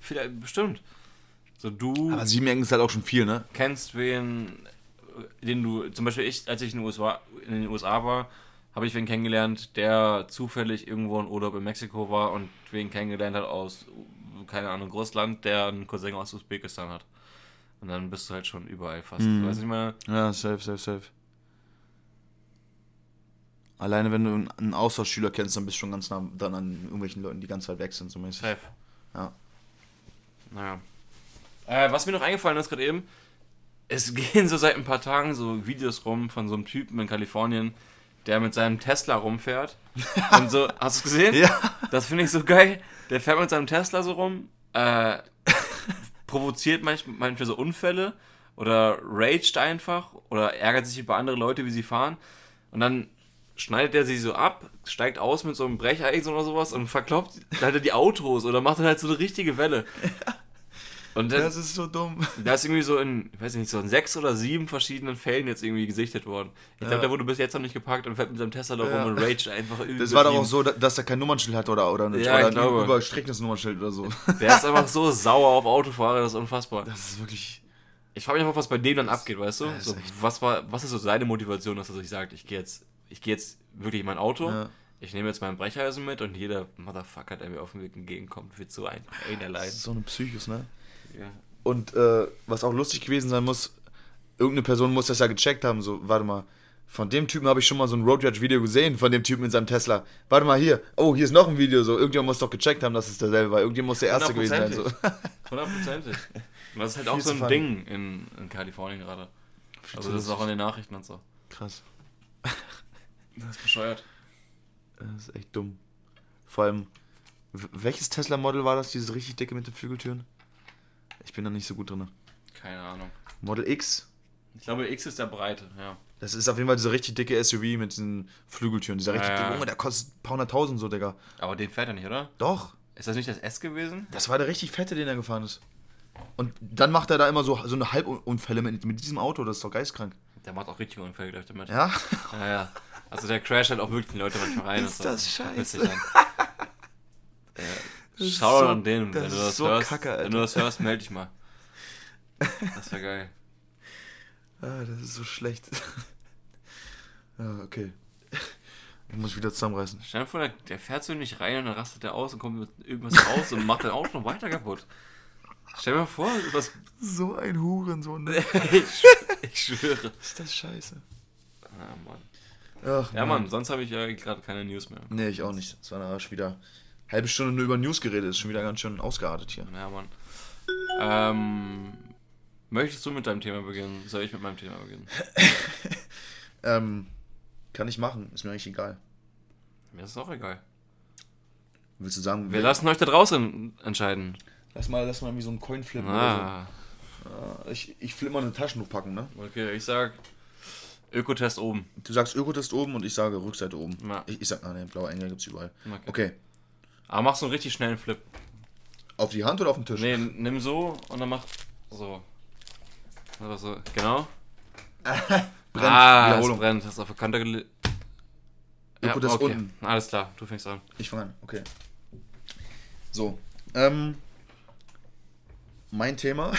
vielleicht bestimmt. So du Aber sieben Ecken ist halt auch schon viel, ne? kennst wen, den du, zum Beispiel ich, als ich in den USA, in den USA war, habe ich wen kennengelernt, der zufällig irgendwo in Urlaub in Mexiko war und wen kennengelernt hat aus, keine Ahnung, Russland, der einen Cousin aus Usbekistan hat. Und dann bist du halt schon überall fast. Mhm. Weißt du, ich meine, Ja, safe, safe, safe. Alleine wenn du einen- Austauschschüler kennst, dann bist du schon ganz nah dran an irgendwelchen Leuten, die ganz weit weg sind, mäßig. safe. Ja. Naja. Äh, was mir noch eingefallen ist gerade eben, es gehen so seit ein paar Tagen so Videos rum von so einem Typen in Kalifornien, der mit seinem Tesla rumfährt. Und so, hast du es gesehen? Ja. Das finde ich so geil. Der fährt mit seinem Tesla so rum, äh, provoziert manch, manchmal so Unfälle oder raged einfach oder ärgert sich über andere Leute, wie sie fahren. Und dann schneidet er sie so ab, steigt aus mit so einem Brecheisen oder sowas und verkloppt halt die Autos oder macht dann halt so eine richtige Welle. Und dann, Das ist so dumm. da ist irgendwie so in, ich weiß nicht, so in sechs oder sieben verschiedenen Fällen jetzt irgendwie gesichtet worden. Ich glaube, Ja. der wurde bis jetzt noch nicht gepackt und fährt mit seinem Tesla da rum Ja. und raged einfach Das war doch auch so, dass er kein Nummernschild hat oder, oder, Ja, oder ich ein überstreckendes Nummernschild oder so. Der ist einfach so sauer auf Autofahrer, das ist unfassbar. Das ist wirklich. Ich frage mich einfach, was bei dem dann abgeht, weißt du? Ja, So, was, war, was ist so seine Motivation, dass er sich sagt, ich gehe jetzt, ich gehe jetzt wirklich in mein Auto, Ja. ich nehme jetzt meinen Brecheisen mit und jeder Motherfucker, der mir auf dem Weg entgegenkommt, wird so ein. Das ist so eine Psychos, ne? Ja. Und äh, was auch lustig gewesen sein muss, irgendeine Person muss das ja gecheckt haben. So, warte mal, von dem Typen habe ich schon mal so ein Road Rage Video gesehen, von dem Typen in seinem Tesla. Warte mal hier, oh, hier ist noch ein Video. So, irgendjemand muss doch gecheckt haben, dass es derselbe war. Irgendjemand muss der Erste gewesen sein. So. Hundertprozentig. Und das ist halt auch so ein. Ding in, in Kalifornien gerade. Also das ist auch in den Nachrichten und so. Krass. Das ist bescheuert. Das ist echt dumm. Vor allem, welches Tesla-Model war das, dieses richtig dicke mit den Flügeltüren? Ich bin da nicht so gut drin. Keine Ahnung. Model X, Ich glaube, X ist der Breite, ja. das ist auf jeden Fall dieser richtig dicke SUV mit diesen Flügeltüren. Dieser richtig dicke, Junge, der kostet ein paar hunderttausend so, Digga. Aber den fährt er nicht, oder? Doch, Ist das nicht das S gewesen? das war der richtig fette, den er gefahren ist. Und dann macht er da immer so, so eine Halbunfälle mit, mit diesem Auto, das ist doch geistkrank. Der macht auch richtig Unfälle, glaube ich, damit. Ja? Ja, ja. Also der Crash halt auch wirklich die Leute manchmal rein. Ist so. das scheiße. Piss dich an. Das Schau so- an den, wenn du das so hörst. kacke, wenn du das hörst, melde dich mal. Das wäre geil. Ah, das ist so schlecht. ja, okay. Ich muss wieder zusammenreißen. Stell dir vor, der, der fährt so nicht rein und dann rastet der aus und kommt mit irgendwas raus und macht dein Auto noch weiter kaputt. Stell dir mal vor, was. So ein Hurensohn. Ne? ich, ich schwöre. Ist das scheiße. Ah, Mann. Ach, Ja, Mann, sonst habe ich ja gerade keine News mehr. Nee, ich auch nicht. Es war nachher schon wieder halbe Stunde nur über News geredet. Ist schon wieder ganz schön ausgeartet hier. Ja, Mann. Ähm, möchtest du mit deinem Thema beginnen? Soll ich mit meinem Thema beginnen? Ähm, kann ich machen. Ist mir eigentlich egal. Mir ist es auch egal. Willst du sagen, Wir lassen euch da draußen entscheiden. lass mal, lass mal irgendwie so einen Coin flippen Ah, oder so. Ah, Ich, ich flippe mal eine Taschentuch packen, ne? okay, ich sag Ökotest oben. Du sagst Ökotest oben und ich sage Rückseite oben. Ja. Ich, ich sag, ah ne, blaue Engel gibt's überall. Okay. Okay. Aber mach so einen richtig schnellen Flip. Auf die Hand oder auf den Tisch? Nee, nimm so und dann mach so. Oder so. Genau. Brennt. ah, es brennt. Das ist auf der Kante gele... Ja, Ökotest okay. unten. Alles klar, du fängst an. Ich fange an, okay. So. Ähm, mein Thema.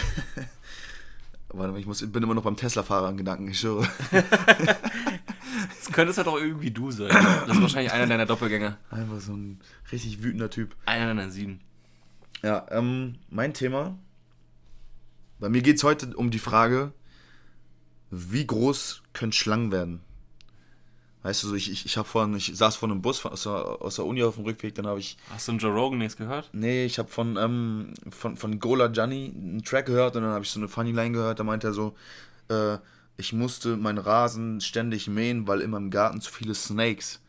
Warte mal, ich muss, bin immer noch beim Tesla-Fahrer in Gedanken, ich schwöre. Das könnte es halt auch irgendwie du sein. Das ist wahrscheinlich einer deiner Doppelgänger. Einfach so ein richtig wütender Typ. Einer deiner sieben. Ja, ähm, mein Thema. Bei mir geht es heute um die Frage, wie groß können Schlangen werden? Weißt du, so ich, ich, ich, vorhin, ich saß vor einem Bus aus, der, aus der Uni auf dem Rückweg, dann habe ich Hast du einen Joe Rogan nichts gehört? Nee, ich habe von, ähm, von, von Gola Gianni einen Track gehört und dann habe ich so eine Funny Line gehört. Da meinte er so, äh, ich musste meinen Rasen ständig mähen, weil in meinem Garten zu viele Snakes.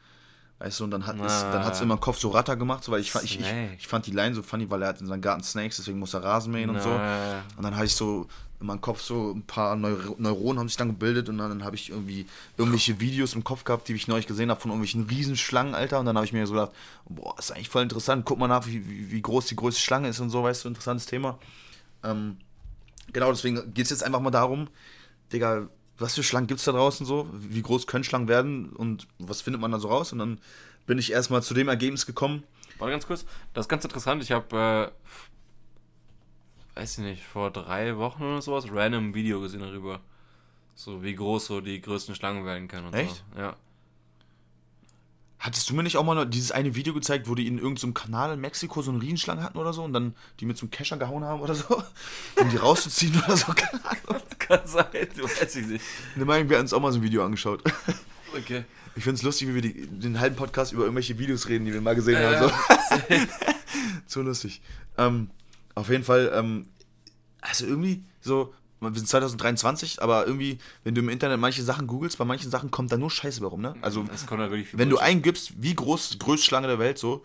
Weißt du, und dann hat es Ah. dann hat's in meinem Kopf so Ratter gemacht, so, weil ich, fa- ich, ich, ich fand die Line so funny, weil er hat in seinem Garten Snakes, deswegen muss er Rasen mähen und so. Na, Und dann hatte ich so in meinem Kopf so ein paar Neur Neuronen haben sich dann gebildet und dann, habe ich irgendwie irgendwelche Videos im Kopf gehabt, die ich neulich gesehen habe von irgendwelchen Riesenschlangen, Alter. Und dann habe ich mir so gedacht, boah, ist eigentlich voll interessant. Guck mal nach, wie, wie, wie groß die größte Schlange ist und so, weißt du, interessantes Thema. Ähm, genau, deswegen geht es jetzt einfach mal darum, Digga, was für Schlangen gibt es da draußen so? Wie groß können Schlangen werden und was findet man da so raus? Und dann bin ich erstmal zu dem Ergebnis gekommen. Warte ganz kurz. Das ist ganz interessant. Ich habe, äh, weiß ich nicht, vor drei Wochen oder sowas random Video gesehen darüber. So, wie groß so die größten Schlangen werden können und Echt? so. Ja. Hattest du mir nicht auch mal dieses eine Video gezeigt, wo die in irgendeinem Kanal in Mexiko so eine Riesenschlange hatten oder so und dann die mit so einem Kescher gehauen haben oder so? Um die rauszuziehen oder so? Keine Ahnung. Kann sein, weiß ich nicht. Ne, meinen wir haben uns auch mal so ein Video angeschaut. Okay. Ich finde es lustig, wie wir die, den halben Podcast über irgendwelche Videos reden, die wir mal gesehen Ja, haben. So. so lustig. Ähm, auf jeden Fall, ähm, also irgendwie so, wir sind 2023, aber irgendwie, wenn du im Internet manche Sachen googelst, bei manchen Sachen kommt da nur Scheiße bei rum, ne? Also, wenn du eingibst, wie groß größte Schlange der Welt, so,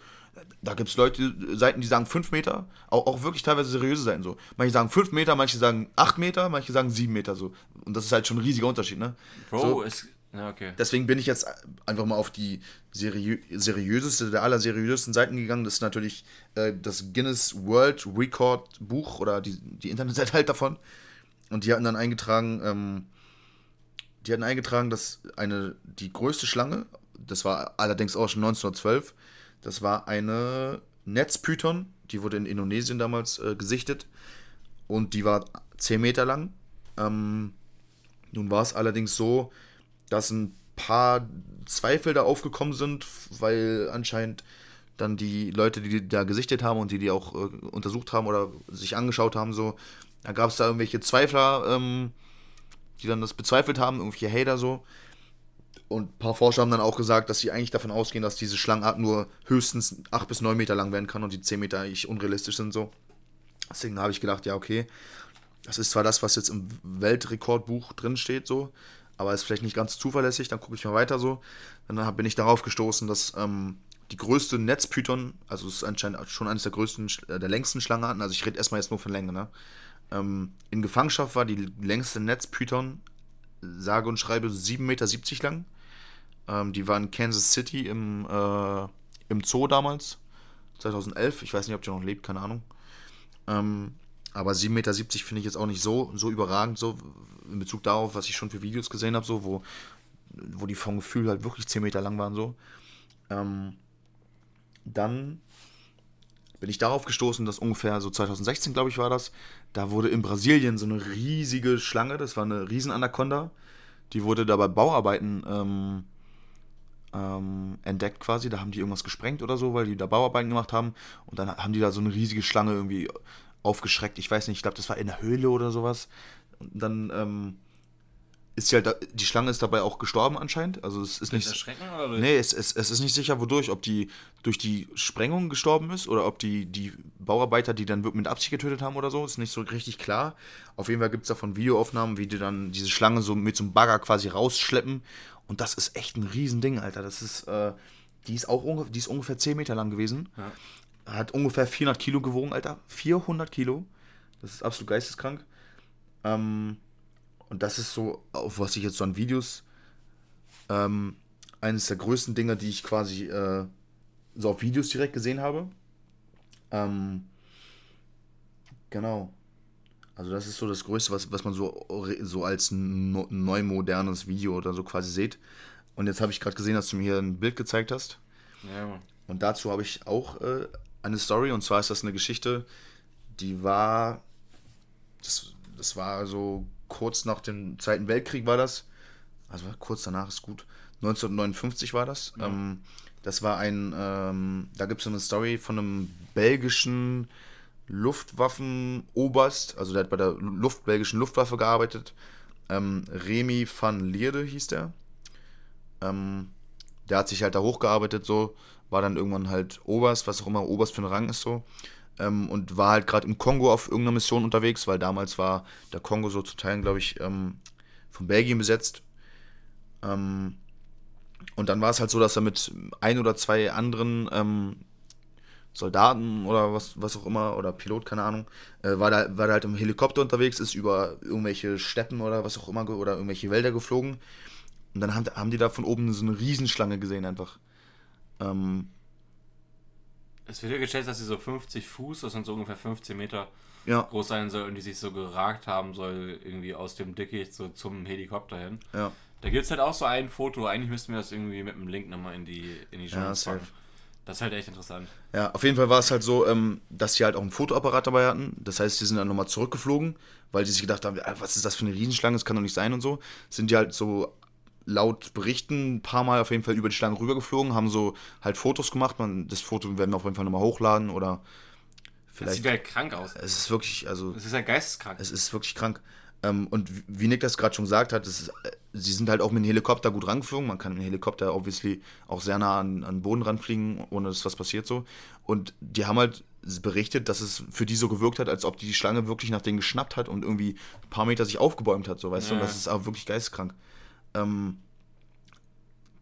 da gibt es Leute, Seiten, die sagen 5 Meter, auch, auch wirklich teilweise seriöse Seiten so. Manche sagen 5 Meter, manche sagen 8 Meter, manche sagen 7 Meter so. Und das ist halt schon ein riesiger Unterschied, ne? Bro, so, ist. Ja, okay. deswegen bin ich jetzt einfach mal auf die seriö seriöseste der aller seriösesten Seiten gegangen. Das ist natürlich äh, das Guinness World Record Buch oder die, die Internetseite halt davon. Und die hatten dann eingetragen, ähm, die hatten eingetragen, dass eine, die größte Schlange, das war allerdings auch schon 1912, das war eine Netzpython, die wurde in Indonesien damals äh, gesichtet und die war 10 Meter lang. Ähm, nun war es allerdings so, dass ein paar Zweifel da aufgekommen sind, weil anscheinend dann die Leute, die die da gesichtet haben und die die auch äh, untersucht haben oder sich angeschaut haben, so, da gab es da irgendwelche Zweifler, ähm, die dann das bezweifelt haben, irgendwelche Hater so. Und ein paar Forscher haben dann auch gesagt, dass sie eigentlich davon ausgehen, dass diese Schlangenart nur höchstens 8 bis 9 Meter lang werden kann und die 10 Meter eigentlich unrealistisch sind so. Deswegen habe ich gedacht, ja, okay, Das ist zwar das, was jetzt im Weltrekordbuch drin steht, so, aber ist vielleicht nicht ganz zuverlässig. Dann gucke ich mal weiter so. Dann bin ich darauf gestoßen, dass ähm, die größte Netzpython, also es ist anscheinend schon eines der größten, äh, der längsten Schlangenarten, also ich rede erstmal jetzt nur von Länge, ne? Ähm, in Gefangenschaft war die längste Netzpython, sage und schreibe 7,70 Meter lang. Ähm, die war in Kansas City im, äh, im Zoo damals, 2011. Ich weiß nicht, ob die noch lebt, keine Ahnung. Ähm, aber 7,70 Meter finde ich jetzt auch nicht so, so überragend, so in Bezug darauf, was ich schon für Videos gesehen habe, so, wo, wo die vom Gefühl halt wirklich 10 Meter lang waren, so. Ähm, dann bin ich darauf gestoßen, dass ungefähr so 2016, glaube ich, war das, da wurde in Brasilien so eine riesige Schlange, das war eine Riesenanaconda, die wurde da bei Bauarbeiten ähm, ähm, entdeckt quasi, da haben die irgendwas gesprengt oder so, weil die da Bauarbeiten gemacht haben und dann haben die da so eine riesige Schlange irgendwie aufgeschreckt, ich weiß nicht, ich glaube, das war in der Höhle oder sowas und dann ähm, ist sie halt, da, die Schlange ist dabei auch gestorben anscheinend. Also es ist nicht. Erschrecken oder durch? Nee, es, es, es ist nicht sicher, wodurch, ob die durch die Sprengung gestorben ist oder ob die, die Bauarbeiter, die dann mit Absicht getötet haben oder so, ist nicht so richtig klar. Auf jeden Fall gibt es davon Videoaufnahmen, wie die dann diese Schlange so mit so einem Bagger quasi rausschleppen. Und das ist echt ein Riesending, Alter. Das ist, äh, die ist auch die ist ungefähr 10 Meter lang gewesen. Ja. Hat ungefähr 400 Kilo gewogen, Alter. 400 Kilo. Das ist absolut geisteskrank. Ähm, und das ist so, auf was ich jetzt so an Videos, ähm, eines der größten Dinge, die ich quasi äh, so auf Videos direkt gesehen habe. Ähm, genau. Also das ist so das Größte, was, was man so, so als no, neu modernes Video oder so quasi sieht. Und jetzt habe ich gerade gesehen, dass du mir hier ein Bild gezeigt hast. Ja. Und dazu habe ich auch äh, eine Story. Und zwar ist das eine Geschichte, die war, das, das war so kurz nach dem Zweiten Weltkrieg war das. Also kurz danach ist gut. 1959 war das. Ja. Ähm, das war ein, ähm, da gibt es eine Story von einem belgischen Luftwaffenoberst, also der hat bei der Luft, belgischen Luftwaffe gearbeitet. Ähm, Remy van Lierde hieß der. Ähm, der hat sich halt da hochgearbeitet, so, war dann irgendwann halt Oberst, was auch immer Oberst für ein Rang ist, so ähm, und war halt gerade im Kongo auf irgendeiner Mission unterwegs, weil damals war der Kongo so zu teilen, glaube ich, ähm, von Belgien besetzt. Ähm, und dann war es halt so, dass er mit ein oder zwei anderen ähm, Soldaten oder was, was auch immer, oder Pilot, keine Ahnung, äh, war, da, war da halt im Helikopter unterwegs, ist über irgendwelche Steppen oder was auch immer oder irgendwelche Wälder geflogen. Und dann haben, haben die da von oben so eine Riesenschlange gesehen einfach. Ähm, es wird ja geschätzt, dass sie so 50 Fuß, das sind so ungefähr 15 Meter ja. groß sein soll und die sich so geragt haben soll, irgendwie aus dem Dickicht so zum Helikopter hin. Ja. Da gibt es halt auch so ein Foto, eigentlich müssten wir das irgendwie mit einem Link nochmal in die, in die Show ja, packen. Das ist halt echt interessant. Ja, auf jeden Fall war es halt so, ähm, dass sie halt auch einen Fotoapparat dabei hatten. Das heißt, die sind dann nochmal zurückgeflogen, weil die sich gedacht haben, was ist das für eine Riesenschlange, das kann doch nicht sein und so. Sind die halt so laut Berichten ein paar Mal auf jeden Fall über die Schlange rübergeflogen, haben so halt Fotos gemacht. Man, das Foto werden wir auf jeden Fall nochmal hochladen oder vielleicht. Das sieht halt krank aus. Es ist wirklich, also. Es ist ja geisteskrank. Es ist wirklich krank. Ähm, und wie Nick das gerade schon gesagt hat, ist, äh, sie sind halt auch mit dem Helikopter gut rangeflogen. Man kann mit dem Helikopter obviously auch sehr nah an, an den Boden ranfliegen, ohne dass was passiert so. Und die haben halt berichtet, dass es für die so gewirkt hat, als ob die Schlange wirklich nach denen geschnappt hat und irgendwie ein paar Meter sich aufgebäumt hat, so weißt ja. du. Und das ist auch wirklich geisteskrank. Ähm,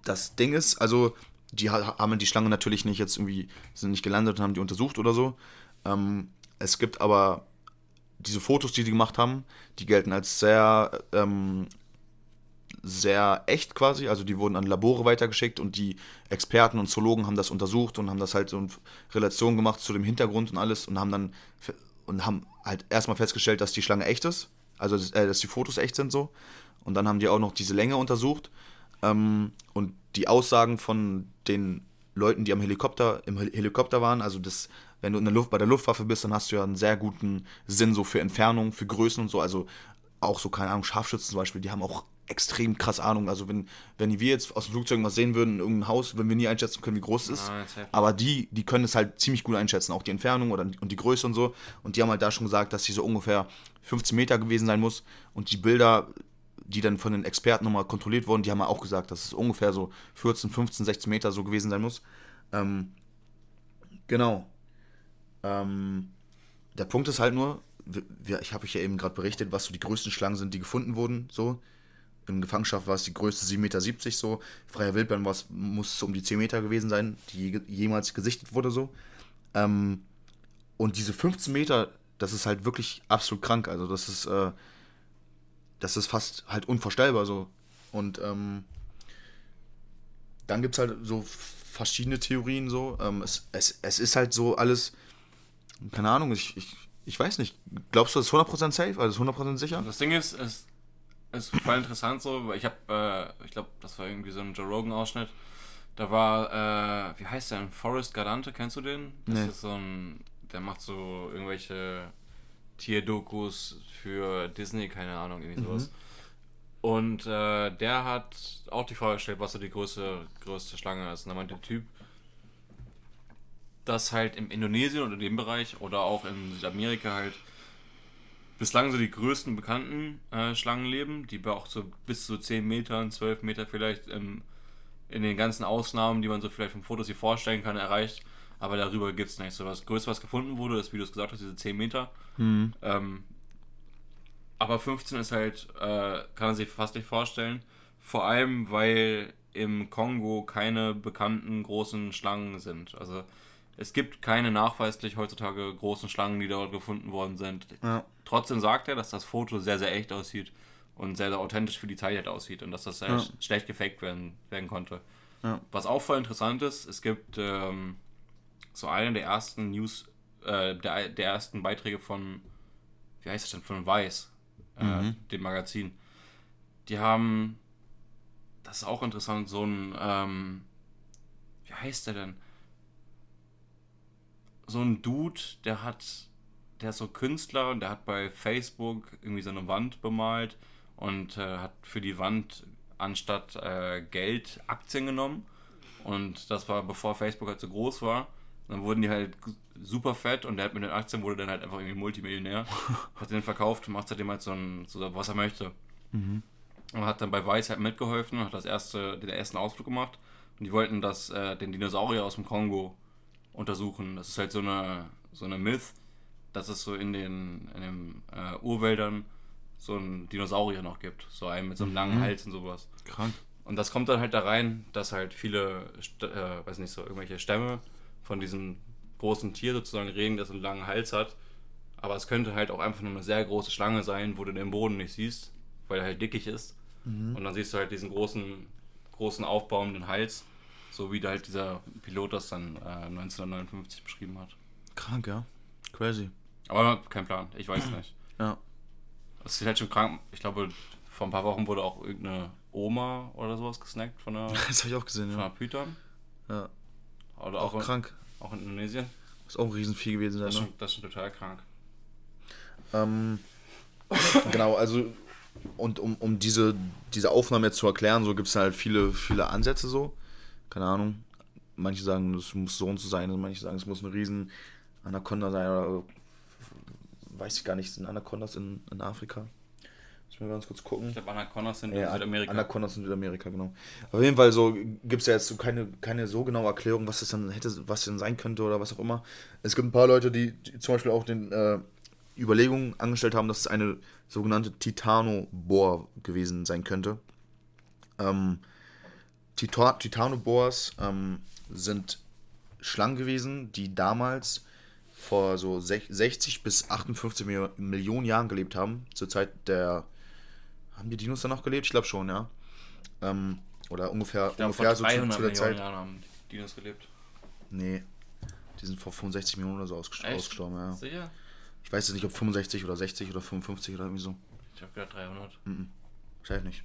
das Ding ist, also die haben die Schlange natürlich nicht jetzt irgendwie, sind nicht gelandet und haben die untersucht oder so. Ähm, es gibt aber diese Fotos, die die gemacht haben, die gelten als sehr, ähm, sehr echt quasi. Also die wurden an Labore weitergeschickt und die Experten und Zoologen haben das untersucht und haben das halt so in Relation gemacht zu dem Hintergrund und alles und haben dann und haben halt erstmal festgestellt, dass die Schlange echt ist. Also äh, dass die Fotos echt sind so. Und dann haben die auch noch diese Länge untersucht. Ähm, und die Aussagen von den Leuten, die am Helikopter, im Helikopter waren, also das, wenn du in der Luft, bei der Luftwaffe bist, dann hast du ja einen sehr guten Sinn so für Entfernung, für Größen und so. Also auch so, keine Ahnung, Scharfschützen zum Beispiel, die haben auch extrem krass Ahnung. Also wenn, wenn wir jetzt aus dem Flugzeug was sehen würden in irgendeinem Haus, würden wir nie einschätzen können, wie groß es ist. Ah, Aber die, die können es halt ziemlich gut einschätzen, auch die Entfernung oder, und die Größe und so. Und die haben halt da schon gesagt, dass sie so ungefähr 15 Meter gewesen sein muss. Und die Bilder, die dann von den Experten nochmal kontrolliert wurden, die haben ja auch gesagt, dass es ungefähr so 14, 15, 16 Meter so gewesen sein muss. Ähm, genau. Ähm, der Punkt ist halt nur, wir, ich habe euch ja eben gerade berichtet, was so die größten Schlangen sind, die gefunden wurden, so. In Gefangenschaft war es die größte 7,70 Meter so. Freier Wildbahn muss es um die 10 Meter gewesen sein, die jemals gesichtet wurde so. Ähm, und diese 15 Meter, das ist halt wirklich absolut krank. Also das ist, äh, das ist fast halt unvorstellbar so. Und ähm, dann gibt es halt so verschiedene Theorien so. Ähm, es, es, es ist halt so alles, keine Ahnung, ich, ich, ich weiß nicht. Glaubst du, das ist 100% safe? Also ist 100% sicher? Das Ding ist, es ist voll interessant so, weil ich habe, äh, ich glaube, das war irgendwie so ein Joe Rogan-Ausschnitt. Da war, äh, wie heißt der, Forrest Gardante, kennst du den? Das nee. ist so ein, der macht so irgendwelche Tierdokus für Disney, keine Ahnung, irgendwie mhm. sowas. Und äh, der hat auch die Frage gestellt, was so die größte, größte Schlange ist. Und da meinte der Typ, dass halt im Indonesien oder in dem Bereich oder auch in Südamerika halt bislang so die größten bekannten äh, Schlangen leben, die auch so bis zu 10 Metern, 12 Meter vielleicht ähm, in den ganzen Ausnahmen, die man so vielleicht von Fotos sich vorstellen kann, erreicht. Aber darüber gibt es nicht so was. Größte, was gefunden wurde, ist, wie du es gesagt hast, diese 10 Meter. Mhm. Ähm, aber 15 ist halt, äh, kann man sich fast nicht vorstellen. Vor allem, weil im Kongo keine bekannten großen Schlangen sind. Also es gibt keine nachweislich heutzutage großen Schlangen, die dort gefunden worden sind. Ja. Trotzdem sagt er, dass das Foto sehr, sehr echt aussieht und sehr, sehr authentisch für die Zeit halt aussieht und dass das ja. schlecht gefaked werden, werden konnte. Ja. Was auch voll interessant ist, es gibt ähm, so einen der ersten News, äh, der, der ersten Beiträge von, wie heißt das denn, von Weiß, äh, mhm. dem Magazin. Die haben, das ist auch interessant, so ein, ähm, wie heißt der denn? So ein Dude, der hat, der ist so Künstler und der hat bei Facebook irgendwie so eine Wand bemalt und äh, hat für die Wand anstatt äh, Geld Aktien genommen. Und das war bevor Facebook halt so groß war. Dann wurden die halt super fett und der hat mit den Aktien wurde dann halt einfach irgendwie Multimillionär. hat den verkauft, macht seitdem halt so, ein, so was er möchte. Mhm. Und hat dann bei Weiß halt mitgeholfen und hat das erste, den ersten Ausflug gemacht. Und die wollten das, äh, den Dinosaurier aus dem Kongo untersuchen. Das ist halt so eine, so eine Myth, dass es so in den, in den äh, Urwäldern so einen Dinosaurier noch gibt. So einen mit so einem langen mhm. Hals und sowas. Krank. Und das kommt dann halt da rein, dass halt viele, äh, weiß nicht so, irgendwelche Stämme von diesem großen Tier sozusagen reden, das einen langen Hals hat. Aber es könnte halt auch einfach nur eine sehr große Schlange sein, wo du den Boden nicht siehst, weil er halt dickig ist. Mhm. Und dann siehst du halt diesen großen, großen aufbauenden Hals, so wie halt dieser Pilot das dann äh, 1959 beschrieben hat. Krank, ja. Crazy. Aber kein Plan, ich weiß nicht. Ja. Das ist halt schon krank. Ich glaube, vor ein paar Wochen wurde auch irgendeine Oma oder sowas gesnackt von einer. Das habe ich auch gesehen, von ja. Von einer Python. Ja. Oder auch, auch krank. Auch in Indonesien. Muss auch ein Riesenvieh gewesen sein, das ne? Schon, das ist schon total krank. Ähm, genau, also und um, um diese, diese Aufnahme jetzt zu erklären, so gibt es halt viele, viele Ansätze so. Keine Ahnung. Manche sagen, es muss so und so sein, manche sagen, es muss ein riesen Anaconda sein oder weiß ich gar nicht, sind Anacondas in, in Afrika? Muss mir ganz kurz gucken. Ich glaube, Anacondas sind in Südamerika. Anacondas sind in Südamerika, genau. Auf jeden Fall so gibt es ja jetzt so keine, keine so genaue Erklärung, was das dann hätte, was denn sein könnte oder was auch immer. Es gibt ein paar Leute, die, die zum Beispiel auch den äh, Überlegungen angestellt haben, dass es eine sogenannte Titanobohr gewesen sein könnte. Ähm, Tita Titanobohrs ähm, sind Schlangen gewesen, die damals vor so 60 bis 58 Millionen Jahren gelebt haben, zur Zeit der haben die Dinos dann noch gelebt? Ich glaube schon, ja. Ähm, oder ungefähr, glaub, ungefähr vor 300 so zu, zu der Millionen Zeit. Jahren haben die Dinos gelebt. Nee. Die sind vor 65 Millionen oder so ausgestorben, ausgestorben ja. Sicher? Ich weiß jetzt nicht, ob 65 oder 60 oder 55 oder irgendwie so. Ich habe gehört 300. Mhm. Wahrscheinlich nicht.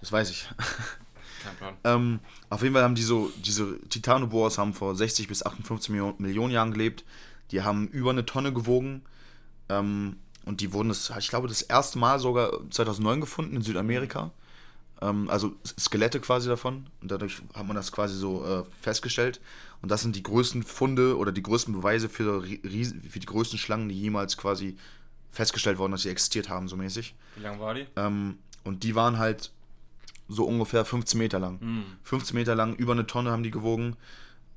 Das weiß ich. Kein Plan. ähm, auf jeden Fall haben die so, diese Titanoboas haben vor 60 bis 58 Millionen, Millionen Jahren gelebt. Die haben über eine Tonne gewogen. Ähm, und die wurden, das, ich glaube, das erste Mal sogar 2009 gefunden in Südamerika. Ähm, also Skelette quasi davon. Und dadurch hat man das quasi so äh, festgestellt. Und das sind die größten Funde oder die größten Beweise für, für die größten Schlangen, die jemals quasi festgestellt wurden, dass sie existiert haben, so mäßig. Wie lang war die? Ähm, und die waren halt so ungefähr 15 Meter lang. Mhm. 15 Meter lang, über eine Tonne haben die gewogen.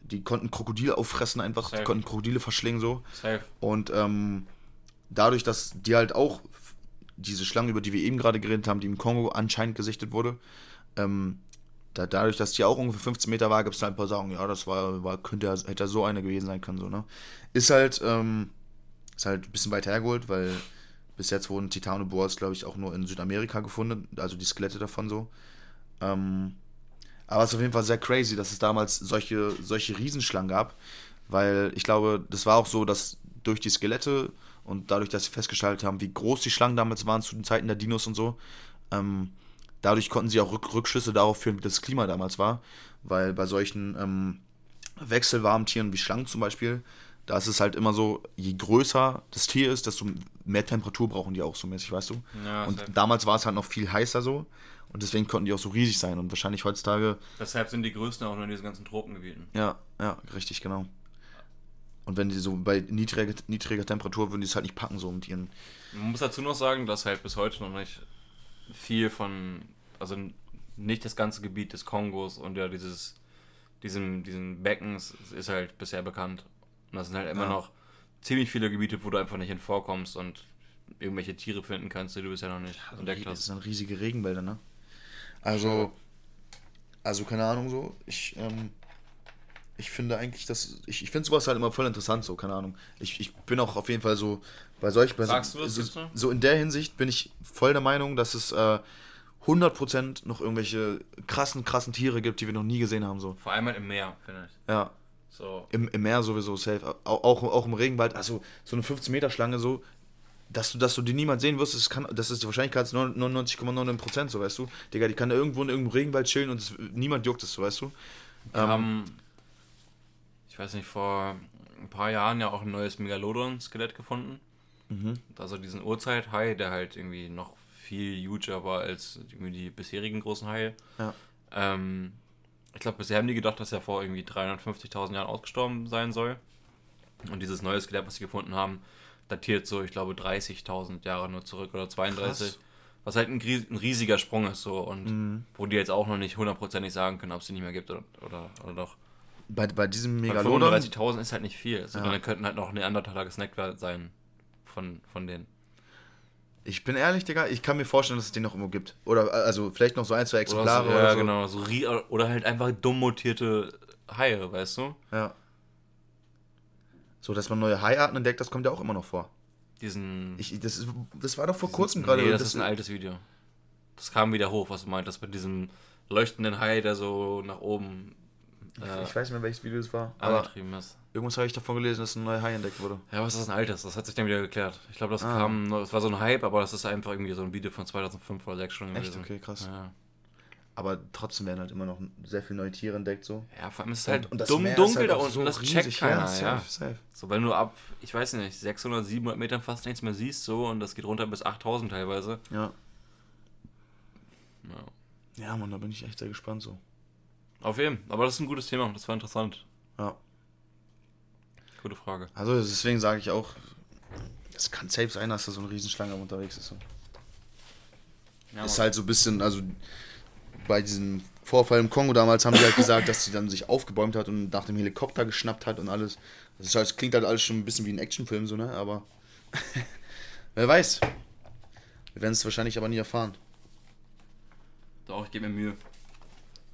Die konnten Krokodile auffressen einfach, Safe. die konnten Krokodile verschlingen so. Safe. Und ähm, dadurch, dass die halt auch diese Schlange, über die wir eben gerade geredet haben, die im Kongo anscheinend gesichtet wurde, ähm, da, dadurch, dass die auch ungefähr 15 Meter war, gibt es da ein paar Sagen, ja, das war, war könnte hätte so eine gewesen sein können, so, ne? Ist halt, ähm, ist halt ein bisschen weiter hergeholt, weil bis jetzt wurden Titanoboas, glaube ich, auch nur in Südamerika gefunden, also die Skelette davon so. Ähm, aber es ist auf jeden Fall sehr crazy, dass es damals solche, solche Riesenschlangen gab, weil ich glaube, das war auch so, dass durch die Skelette und dadurch, dass sie festgestellt haben, wie groß die Schlangen damals waren zu den Zeiten der Dinos und so, ähm, dadurch konnten sie auch Rück Rückschlüsse darauf führen, wie das Klima damals war, weil bei solchen ähm, wechselwarmen Tieren wie Schlangen zum Beispiel, da ist es halt immer so, je größer das Tier ist, desto mehr Temperatur brauchen die auch so mäßig, weißt du? Ja, und damals war es halt noch viel heißer so und deswegen konnten die auch so riesig sein und wahrscheinlich heutzutage. Deshalb sind die größten auch nur in diesen ganzen Tropengebieten. Ja, ja, richtig, genau. Und wenn die so bei niedriger, niedriger Temperatur würden die es halt nicht packen, so mit ihren. Man muss dazu noch sagen, dass halt bis heute noch nicht viel von, also nicht das ganze Gebiet des Kongos und ja dieses, diesem, diesen Beckens ist halt bisher bekannt. Und das sind halt immer ja. noch ziemlich viele Gebiete, wo du einfach nicht hin vorkommst und irgendwelche Tiere finden kannst, die du bisher noch nicht also entdeckt hast. Das sind riesige Regenwälder, ne? Also, also keine Ahnung so. Ich, ähm, ich finde eigentlich, dass ich, ich finde sowas halt immer voll interessant, so, keine Ahnung. Ich, ich bin auch auf jeden Fall so, bei solch, bei Sagst so, du das so, so in der Hinsicht bin ich voll der Meinung, dass es äh, 100% noch irgendwelche krassen, krassen Tiere gibt, die wir noch nie gesehen haben, so. Vor allem halt im Meer, finde ich. Ja. So. Im, Im Meer sowieso safe. Auch, auch, auch im Regenwald, also so eine 15-Meter-Schlange, so, dass du, dass du die niemals sehen wirst, das, kann, das ist die Wahrscheinlichkeit 99,99%, so weißt du. Digga, die kann da irgendwo in irgendeinem Regenwald chillen und das, niemand juckt es, so weißt du. Ähm, haben ich weiß nicht, vor ein paar Jahren ja auch ein neues Megalodon-Skelett gefunden. Mhm. Also diesen Urzeithai, der halt irgendwie noch viel huger war als irgendwie die bisherigen großen Haie. Ja. Ähm, ich glaube, bisher haben die gedacht, dass er vor irgendwie 350.000 Jahren ausgestorben sein soll. Und dieses neue Skelett, was sie gefunden haben, datiert so, ich glaube, 30.000 Jahre nur zurück oder 32. Krass. Was halt ein, ein, riesiger Sprung ist so und mhm. wo die jetzt auch noch nicht hundertprozentig sagen können, ob es sie nicht mehr gibt oder, oder, oder doch bei, bei diesem Megalodon. 35.000 ist halt nicht viel. Also ja. Dann könnten halt noch Neandertaler gesnackt sein von, von denen. Ich bin ehrlich, Digga, ich kann mir vorstellen, dass es den noch irgendwo gibt. Oder also vielleicht noch so ein, zwei Exemplare oder so. Ja, oder so. genau. So, oder halt einfach dumm mutierte Haie, weißt du? Ja. So, dass man neue Haiarten entdeckt, das kommt ja auch immer noch vor. Diesen. Ich, das, ist, das war doch vor kurzem gerade. Nee, das, das ist ein altes Video. Das kam wieder hoch, was du meintest, mit diesem leuchtenden Hai, der so nach oben äh, ich weiß nicht mehr, welches Video es war. Angetrieben ist. Irgendwas habe ich davon gelesen, dass ein neuer Hai entdeckt wurde. Ja, aber es ist ein altes, das hat sich dann wieder geklärt. Ich glaube, das ah. kam, es war so ein Hype, aber das ist einfach irgendwie so ein Video von 2005 oder 2006 schon gewesen. Echt? Okay, krass. Ja. Aber trotzdem werden halt immer noch sehr viele neue Tiere entdeckt, so. Ja, vor allem ist es halt und, und dumm dunkel halt da unten, so das checkt keiner, ja, safe, ja. Safe. So, wenn du ab, ich weiß nicht, 600, 700 Metern fast nichts mehr siehst, so, und das geht runter bis 8000 teilweise. Ja. Ja, ja Mann, da bin ich echt sehr gespannt, so. Auf jeden Aber das ist ein gutes Thema. Das war interessant. Ja. Gute Frage. Also deswegen sage ich auch, es kann safe sein, dass da so eine Riesenschlange unterwegs ist. Ja, ist halt so ein bisschen, also bei diesem Vorfall im Kongo damals haben die halt gesagt, dass sie dann sich aufgebäumt hat und nach dem Helikopter geschnappt hat und alles. Das halt, klingt halt alles schon ein bisschen wie ein Actionfilm, so, ne? Aber wer weiß. Wir werden es wahrscheinlich aber nie erfahren. Doch, ich gebe mir Mühe.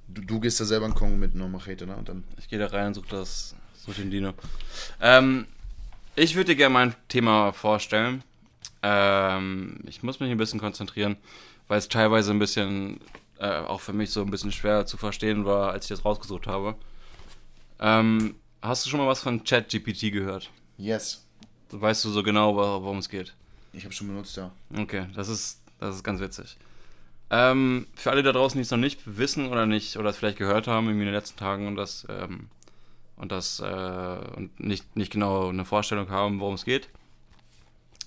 Du, du gehst da selber in Kongo mit einer Machete, ne? Und dann ich gehe da rein und suche das, suche den Dino. Ähm, ich würde dir gerne mein Thema vorstellen. Ähm, ich muss mich ein bisschen konzentrieren, weil es teilweise ein bisschen, äh, auch für mich so ein bisschen schwer zu verstehen war, als ich das rausgesucht habe. Ähm, hast du schon mal was von ChatGPT gehört? Yes. Weißt du so genau, worum es geht? Ich habe schon benutzt, ja. Okay, das ist, das ist ganz witzig. Ähm, für alle da draußen, die es noch nicht wissen oder nicht oder es vielleicht gehört haben in den letzten Tagen und das ähm, und das äh, und nicht, nicht genau eine Vorstellung haben, worum es geht.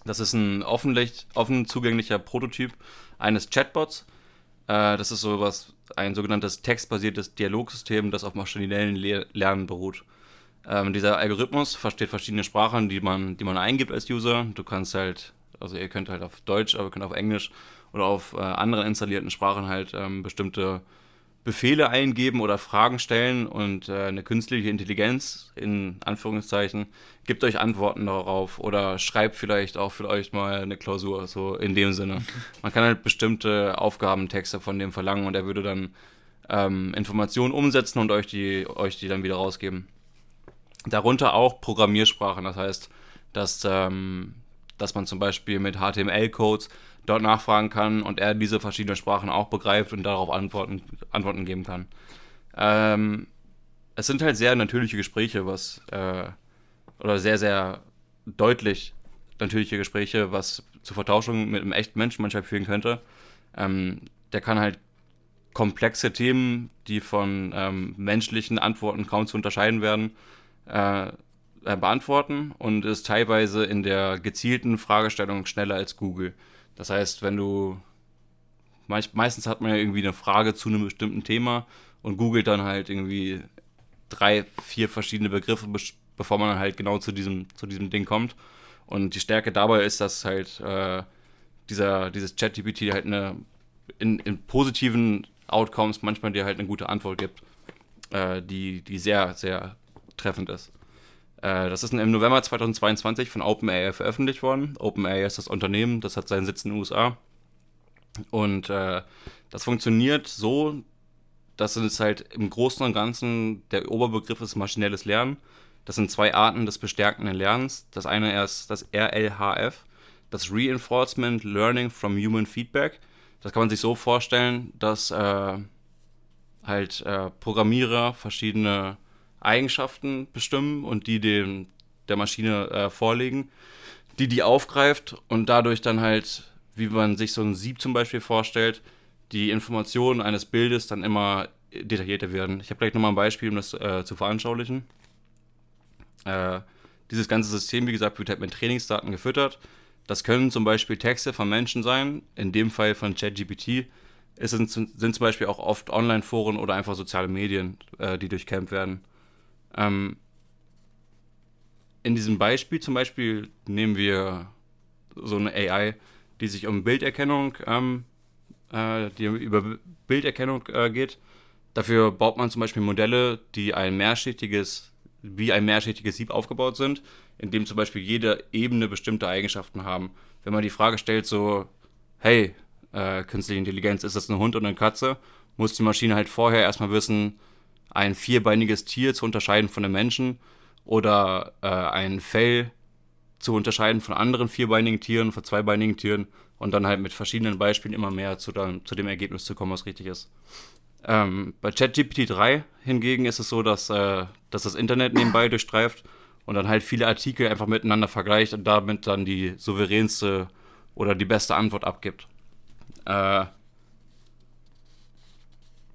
Das ist ein offen zugänglicher Prototyp eines Chatbots. Äh, das ist sowas, ein sogenanntes textbasiertes Dialogsystem, das auf maschinellen Le Lernen beruht. Ähm, dieser Algorithmus versteht verschiedene Sprachen, die man, die man eingibt als User. Du kannst halt, also ihr könnt halt auf Deutsch, aber ihr könnt auf Englisch oder auf äh, anderen installierten Sprachen halt ähm, bestimmte Befehle eingeben oder Fragen stellen und äh, eine künstliche Intelligenz in Anführungszeichen gibt euch Antworten darauf oder schreibt vielleicht auch für euch mal eine Klausur, so in dem Sinne. Man kann halt bestimmte Aufgabentexte von dem verlangen und er würde dann ähm, Informationen umsetzen und euch die, euch die dann wieder rausgeben. Darunter auch Programmiersprachen, das heißt, dass, ähm, dass man zum Beispiel mit HTML-Codes dort nachfragen kann und er diese verschiedenen Sprachen auch begreift und darauf Antworten, Antworten geben kann. Ähm, es sind halt sehr natürliche Gespräche, was, äh, oder sehr, sehr deutlich natürliche Gespräche, was zur Vertauschung mit einem echten Menschen manchmal führen könnte. Ähm, der kann halt komplexe Themen, die von ähm, menschlichen Antworten kaum zu unterscheiden werden, äh, äh beantworten und ist teilweise in der gezielten Fragestellung schneller als Google. Das heißt, wenn du meistens hat man ja irgendwie eine Frage zu einem bestimmten Thema und googelt dann halt irgendwie drei, vier verschiedene Begriffe, bevor man dann halt genau zu diesem, zu diesem Ding kommt. Und die Stärke dabei ist, dass halt äh, dieser, dieses ChatGPT halt eine in, in, positiven Outcomes manchmal dir halt eine gute Antwort gibt, äh, die, die sehr, sehr treffend ist. Äh, das ist im November 2022 von OpenAI veröffentlicht worden. OpenAI ist das Unternehmen, das hat seinen Sitz in den USA. Und äh, das funktioniert so, dass es halt im Großen und Ganzen der Oberbegriff ist maschinelles Lernen. Das sind zwei Arten des bestärkenden Lernens. Das eine ist das RLHF, das Reinforcement Learning from Human Feedback. Das kann man sich so vorstellen, dass äh, halt äh, Programmierer verschiedene Eigenschaften bestimmen und die dem, der Maschine äh, vorlegen, die die aufgreift und dadurch dann halt, wie man sich so ein Sieb zum Beispiel vorstellt, die Informationen eines Bildes dann immer detaillierter werden. Ich habe gleich nochmal ein Beispiel, um das äh, zu veranschaulichen. Äh, dieses ganze System, wie gesagt, wird halt mit Trainingsdaten gefüttert. Das können zum Beispiel Texte von Menschen sein, in dem Fall von ChatGPT. Es sind, sind zum Beispiel auch oft Online-Foren oder einfach soziale Medien, äh, die durchkämpft werden. Ähm, in diesem Beispiel zum Beispiel nehmen wir so eine AI, die sich um Bilderkennung, ähm, äh, die über Bilderkennung äh, geht. Dafür baut man zum Beispiel Modelle, die ein mehrschichtiges, wie ein mehrschichtiges Sieb aufgebaut sind, in dem zum Beispiel jede Ebene bestimmte Eigenschaften haben. Wenn man die Frage stellt, so, hey, äh, künstliche Intelligenz, ist das ein Hund oder eine Katze, muss die Maschine halt vorher erstmal wissen, ein vierbeiniges Tier zu unterscheiden von einem Menschen oder äh, ein Fell zu unterscheiden von anderen vierbeinigen Tieren, von zweibeinigen Tieren und dann halt mit verschiedenen Beispielen immer mehr zu, dann, zu dem Ergebnis zu kommen, was richtig ist. Ähm, bei ChatGPT 3 hingegen ist es so, dass, äh, dass das Internet nebenbei durchstreift und dann halt viele Artikel einfach miteinander vergleicht und damit dann die souveränste oder die beste Antwort abgibt. Äh,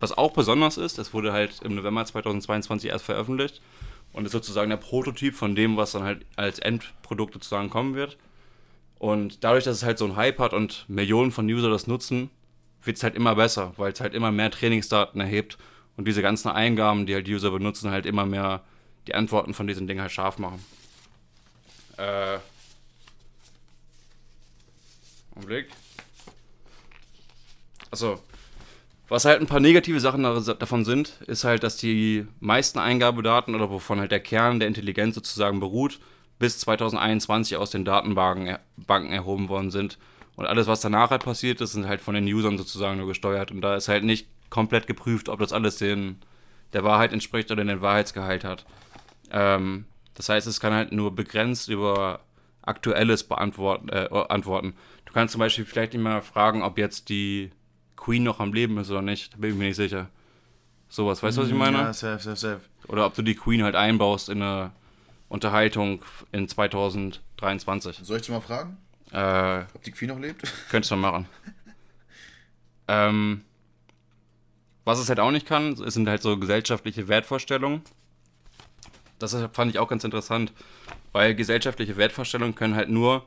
was auch besonders ist, es wurde halt im November 2022 erst veröffentlicht und ist sozusagen der Prototyp von dem, was dann halt als Endprodukt sozusagen kommen wird. Und dadurch, dass es halt so ein Hype hat und Millionen von User das nutzen, wird es halt immer besser, weil es halt immer mehr Trainingsdaten erhebt und diese ganzen Eingaben, die halt User benutzen, halt immer mehr die Antworten von diesen Dingen halt scharf machen. Äh. Augenblick. Achso, was halt ein paar negative Sachen davon sind, ist halt, dass die meisten Eingabedaten oder wovon halt der Kern der Intelligenz sozusagen beruht, bis 2021 aus den Datenbanken Banken erhoben worden sind. Und alles, was danach halt passiert ist, sind halt von den Usern sozusagen nur gesteuert. Und da ist halt nicht komplett geprüft, ob das alles den, der Wahrheit entspricht oder den Wahrheitsgehalt hat. Ähm, das heißt, es kann halt nur begrenzt über Aktuelles beantworten, äh, antworten. Du kannst zum Beispiel vielleicht nicht mal fragen, ob jetzt die Queen noch am Leben ist oder nicht. Da bin ich mir nicht sicher. Sowas, weißt du, was ich mm, meine? Ja, safe, safe, safe. Oder ob du die Queen halt einbaust in eine Unterhaltung in 2023. Soll ich dich mal fragen? Äh, ob die Queen noch lebt? Könntest du mal machen. ähm, was es halt auch nicht kann, sind halt so gesellschaftliche Wertvorstellungen. Das fand ich auch ganz interessant, weil gesellschaftliche Wertvorstellungen können halt nur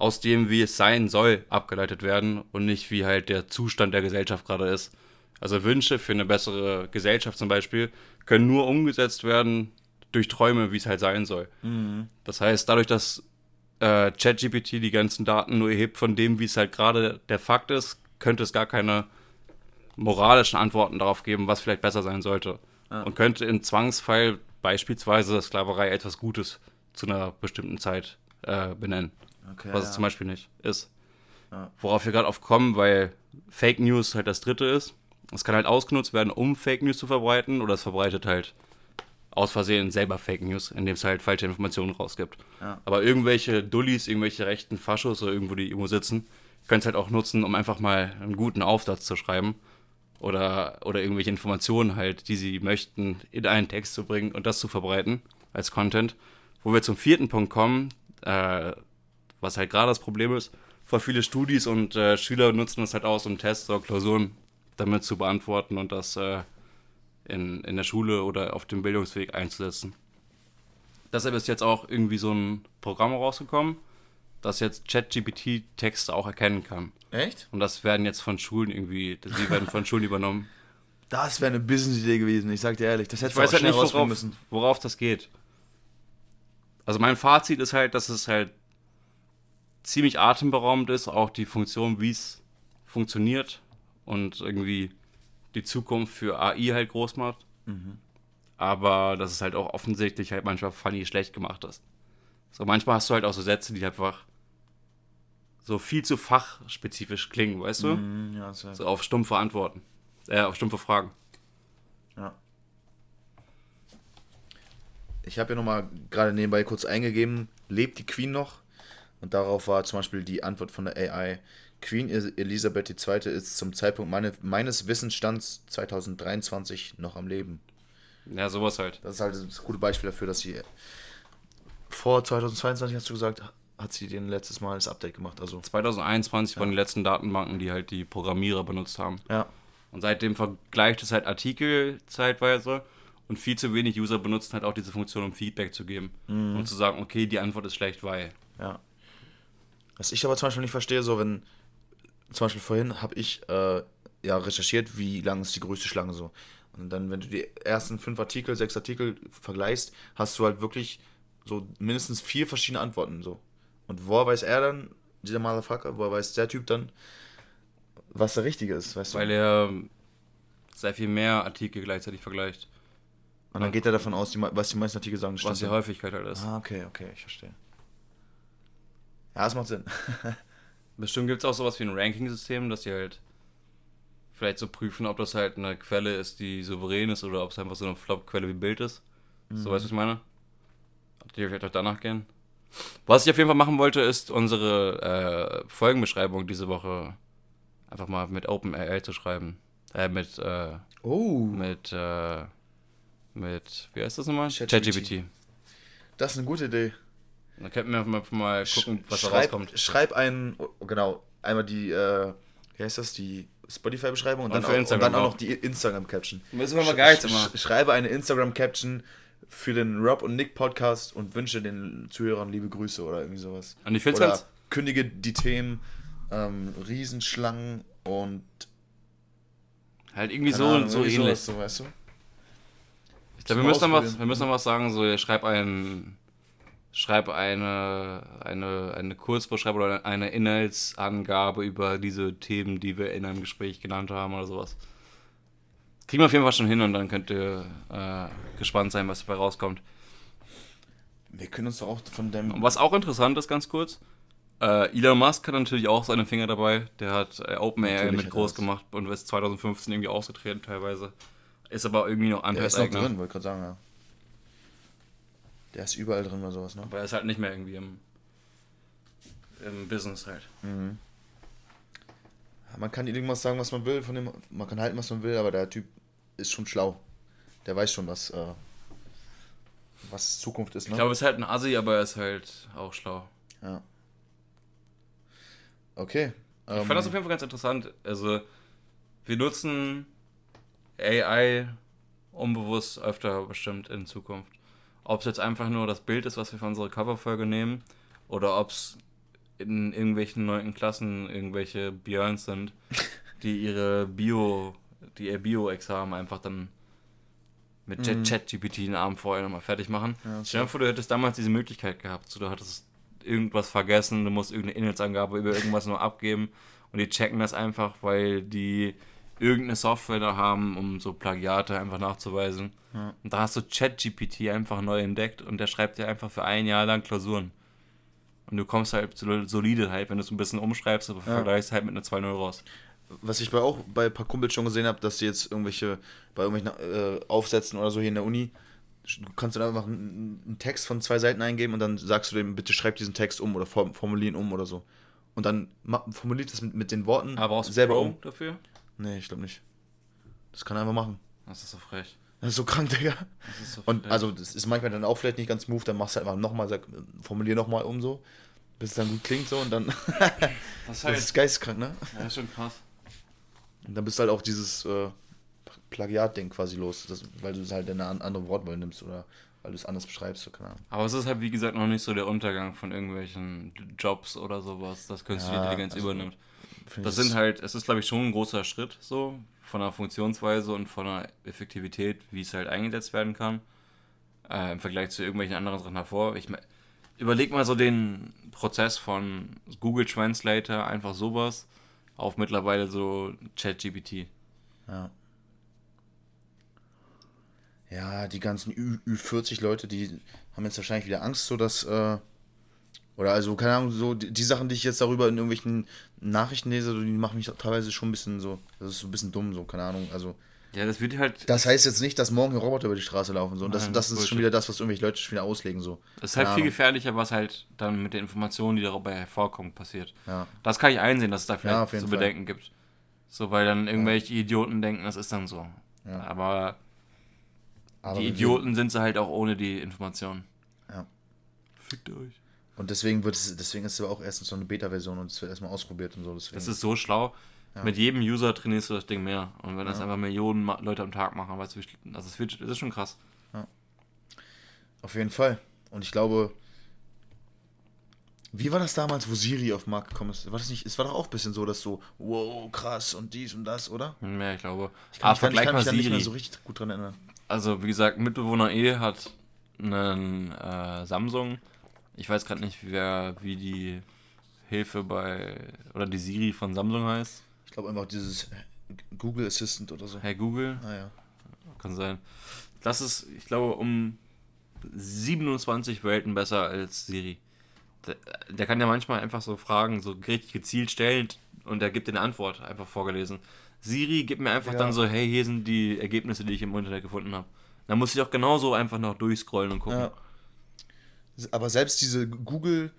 aus dem, wie es sein soll, abgeleitet werden und nicht wie halt der Zustand der Gesellschaft gerade ist. Also Wünsche für eine bessere Gesellschaft zum Beispiel können nur umgesetzt werden durch Träume, wie es halt sein soll. Mhm. Das heißt, dadurch, dass äh, ChatGPT die ganzen Daten nur erhebt von dem, wie es halt gerade der Fakt ist, könnte es gar keine moralischen Antworten darauf geben, was vielleicht besser sein sollte. Ja. Und könnte im Zwangsfall beispielsweise Sklaverei etwas Gutes zu einer bestimmten Zeit äh, benennen. Okay, was ja. es zum Beispiel nicht ist. Ja. Worauf wir gerade oft kommen, weil Fake News halt das dritte ist. Es kann halt ausgenutzt werden, um Fake News zu verbreiten, oder es verbreitet halt aus Versehen selber Fake News, indem es halt falsche Informationen rausgibt. Ja. Aber irgendwelche Dullis, irgendwelche rechten Faschos oder irgendwo, die irgendwo sitzen, können es halt auch nutzen, um einfach mal einen guten Aufsatz zu schreiben. Oder, oder irgendwelche Informationen halt, die sie möchten, in einen Text zu bringen und das zu verbreiten als Content. Wo wir zum vierten Punkt kommen, äh, was halt gerade das Problem ist, voll viele Studis und äh, Schüler nutzen das halt aus, um Tests oder Klausuren damit zu beantworten und das äh, in, in der Schule oder auf dem Bildungsweg einzusetzen. Deshalb ist jetzt auch irgendwie so ein Programm rausgekommen, das jetzt ChatGPT Texte auch erkennen kann. Echt? Und das werden jetzt von Schulen irgendwie, die werden von Schulen übernommen. Das wäre eine Business-Idee gewesen, ich sag dir ehrlich. Das hättest Ich du weiß halt nicht, worauf, müssen. worauf das geht. Also mein Fazit ist halt, dass es halt ziemlich atemberaubend ist, auch die Funktion, wie es funktioniert und irgendwie die Zukunft für AI halt groß macht. Aber dass es halt auch offensichtlich halt manchmal funny schlecht gemacht ist. So manchmal hast du halt auch so Sätze, die einfach so viel zu fachspezifisch klingen, weißt du? Mhm, ja, So auf stumpfe Antworten. Äh, auf stumpfe Fragen. ja. Ich habe ja nochmal gerade nebenbei kurz eingegeben, lebt die Queen noch? Und darauf war zum Beispiel die Antwort von der AI. Queen Elisabeth II. ist zum Zeitpunkt meine, meines Wissensstands 2023 noch am Leben. Ja, sowas halt. Das ist halt das gute Beispiel dafür, dass sie vor 2022, hast du gesagt, hat sie den letztes Mal das Update gemacht. Also, 2021 waren die letzten Datenbanken, die halt die Programmierer benutzt haben. ja. Und seitdem vergleicht es halt Artikel zeitweise und viel zu wenig User benutzen halt auch diese Funktion, um Feedback zu geben. Und zu sagen, okay, die Antwort ist schlecht, weil. Ja. Was ich aber zum Beispiel nicht verstehe, so wenn, zum Beispiel vorhin habe ich äh, ja recherchiert, wie lang ist die größte Schlange so. Und dann, wenn du die ersten fünf Artikel, sechs Artikel vergleichst, hast du halt wirklich so mindestens vier verschiedene Antworten so. Und woher weiß er dann, dieser Motherfucker, woher weiß der Typ dann, was der Richtige ist, weißt du? Weil er sehr viel mehr Artikel gleichzeitig vergleicht, Und dann geht er davon aus, die, was die meisten Artikel sagen, was die. Häufigkeit halt ist. Ah, okay, okay, ich verstehe. Ja, das macht Sinn. Bestimmt gibt es auch sowas wie ein Ranking-System, dass die halt vielleicht so prüfen, ob das halt eine Quelle ist, die souverän ist oder ob es einfach so eine Flop-Quelle wie Bild ist. So weißt du, was ich meine? Ob die vielleicht auch danach gehen. Was ich auf jeden Fall machen wollte, ist unsere äh, Folgenbeschreibung diese Woche einfach mal mit OpenAI zu schreiben. Äh, mit, äh, Oh, mit, äh, mit, wie heißt das nochmal? ChatGPT. das ist eine gute Idee. Dann könnten wir mal, mal gucken, was da schreib, rauskommt. Schreib einen, genau, einmal die, äh, wie heißt das, die Spotify-Beschreibung und, Und dann auch- und Instagram dann auch auch. noch die Instagram-Caption. Müssen wir mal Guides Sch- sch- Schreibe eine Instagram-Caption für den Rob und Nick Podcast und wünsche den Zuhörern liebe Grüße oder irgendwie sowas. Und ich find's Oder ganz, kündige die Themen ähm, Riesenschlangen und halt irgendwie so, Ahnung, so irgendwie ähnlich. sowas, so, weißt du? Ich glaube, wir müssen noch was, wir müssen noch was sagen, so, schreib ein, schreib eine, eine, eine Kurzbeschreibung oder eine Inhaltsangabe über diese Themen, die wir in einem Gespräch genannt haben oder sowas. Kriegen wir auf jeden Fall schon hin und dann könnt ihr äh, gespannt sein, was dabei rauskommt. Wir können uns doch auch von dem. Und was auch interessant ist, ganz kurz, äh, Elon Musk hat natürlich auch seine Finger dabei. Der hat äh, OpenAI mit groß gemacht und ist 2015 irgendwie ausgetreten teilweise. Ist aber irgendwie noch der ist noch Anteilseigner. drin, wollte gerade sagen, ja. Der ist überall drin oder sowas, ne? Aber er ist halt nicht mehr irgendwie im, im Business halt. Man kann irgendwas sagen, was man will, von dem, man kann halten, was man will, aber der Typ ist schon schlau. Der weiß schon, was, äh, was Zukunft ist, ne? Ich glaube, er ist halt ein Assi, aber er ist halt auch schlau. ja. Okay. Ich ähm, fand das auf jeden Fall ganz interessant. Also, wir nutzen AI unbewusst öfter bestimmt in Zukunft. Ob es jetzt einfach nur das Bild ist, was wir für unsere Coverfolge nehmen, oder ob es in irgendwelchen neunten Klassen irgendwelche Björns sind, die ihre Bio, die ihr Bio-Examen einfach dann mit Chat- ChatGPT einen Abend vorher nochmal fertig machen. Mhm. Ja, Stell dir vor, du hättest damals diese Möglichkeit gehabt. So, du hattest irgendwas vergessen, du musst irgendeine Inhaltsangabe über irgendwas nur abgeben und die checken das einfach, weil die irgendeine Software da haben, um so Plagiate einfach nachzuweisen. Ja. Und da hast du ChatGPT einfach neu entdeckt und der schreibt dir einfach für ein Jahr lang Klausuren. Und du kommst halt so solide halt, wenn du es ein bisschen umschreibst, aber Ja. vergleichst halt mit einer 2-0 raus. Was ich bei auch bei ein paar Kumpels schon gesehen habe, dass die jetzt irgendwelche, bei irgendwelchen äh, Aufsätzen oder so hier in der Uni, du kannst dann einfach einen, einen Text von zwei Seiten eingeben und dann sagst du dem, bitte schreib diesen Text um oder form, formulier ihn um oder so. Und dann formuliert das mit, mit den Worten Aber selber Pro um. dafür? Nee, ich glaube nicht. Das kann er einfach machen. Das ist so frech. Das ist so krank, Digga. Das ist so Und frech. also, das ist manchmal dann auch vielleicht nicht ganz smooth, dann machst du einfach nochmal, sag, formulier nochmal um so, bis es dann gut klingt so und dann. das ist das ist geisteskrank, ne? ja, ist schon krass. Und dann bist du halt auch dieses äh, Plagiat-Ding quasi los, das, weil du es halt in eine an- andere Wortwahl nimmst oder weil du es anders beschreibst, so keine Ahnung. Aber es ist halt, wie gesagt, noch nicht so der Untergang von irgendwelchen Jobs oder sowas, dass künstliche Ja, Intelligenz also, übernimmt. Das sind halt, es ist, glaube ich, schon ein großer Schritt so, von der Funktionsweise und von der Effektivität, wie es halt eingesetzt werden kann, äh, im Vergleich zu irgendwelchen anderen Sachen hervor. Ich me- überleg mal so den Prozess von Google Translator, einfach sowas, auf mittlerweile so ChatGPT. Ja. Ja, die ganzen Ü Ü40 Leute, die haben jetzt wahrscheinlich wieder Angst, so dass, äh, oder also, keine Ahnung, so die, die Sachen, die ich jetzt darüber in irgendwelchen Nachrichten lese, die machen mich teilweise schon ein bisschen so, das ist so ein bisschen dumm, so, keine Ahnung, also. Ja, das wird halt, Das heißt jetzt nicht, dass morgen hier Roboter über die Straße laufen, so, und das, Nein, das ist Bullshit. schon wieder das, was irgendwelche Leute schon wieder auslegen, so. das ist halt Keine viel Ahnung. gefährlicher, was halt dann mit den Informationen, die dabei hervorkommen, passiert. Ja. Das kann ich einsehen, dass es da Ja, vielleicht jeden zu Fall. bedenken gibt. So, weil dann irgendwelche Idioten denken, das ist dann so. Ja. Aber, Aber die Idioten sind sie halt auch ohne die Informationen. Ja. Fickt euch. Und deswegen wird es, deswegen ist es aber auch erstens so eine Beta-Version und es wird erstmal ausprobiert und so. Deswegen. Das ist so schlau. Mit jedem User trainierst du das Ding mehr. Und wenn das Ja. einfach Millionen Leute am Tag machen, weißt du, also es wird, das ist schon krass. Auf jeden Fall. Und ich glaube, wie war das damals, wo Siri auf den Markt gekommen ist? War das nicht, es war doch auch ein bisschen so, dass so, wow, krass und dies und das, oder? Mehr, ich glaube. Ich kann, Ah, ich kann, ich kann mich nicht mehr so richtig gut dran erinnern. Also, wie gesagt, Mitbewohner E hat einen äh, Samsung. Ich weiß gerade nicht, wer, wie die Hilfe bei, oder die Siri von Samsung heißt. Ich glaube einfach dieses Google Assistant oder so. Hey Google, Naja. kann sein. Das ist, ich glaube, um 27 Welten besser als Siri. Der, der kann ja manchmal einfach so Fragen so richtig gezielt stellen und er gibt dir eine Antwort einfach vorgelesen. Siri gibt mir einfach Ja. dann so, hey, hier sind die Ergebnisse, die ich im Internet gefunden habe. Dann muss ich auch genauso einfach noch durchscrollen und gucken. Ja. Aber selbst diese Google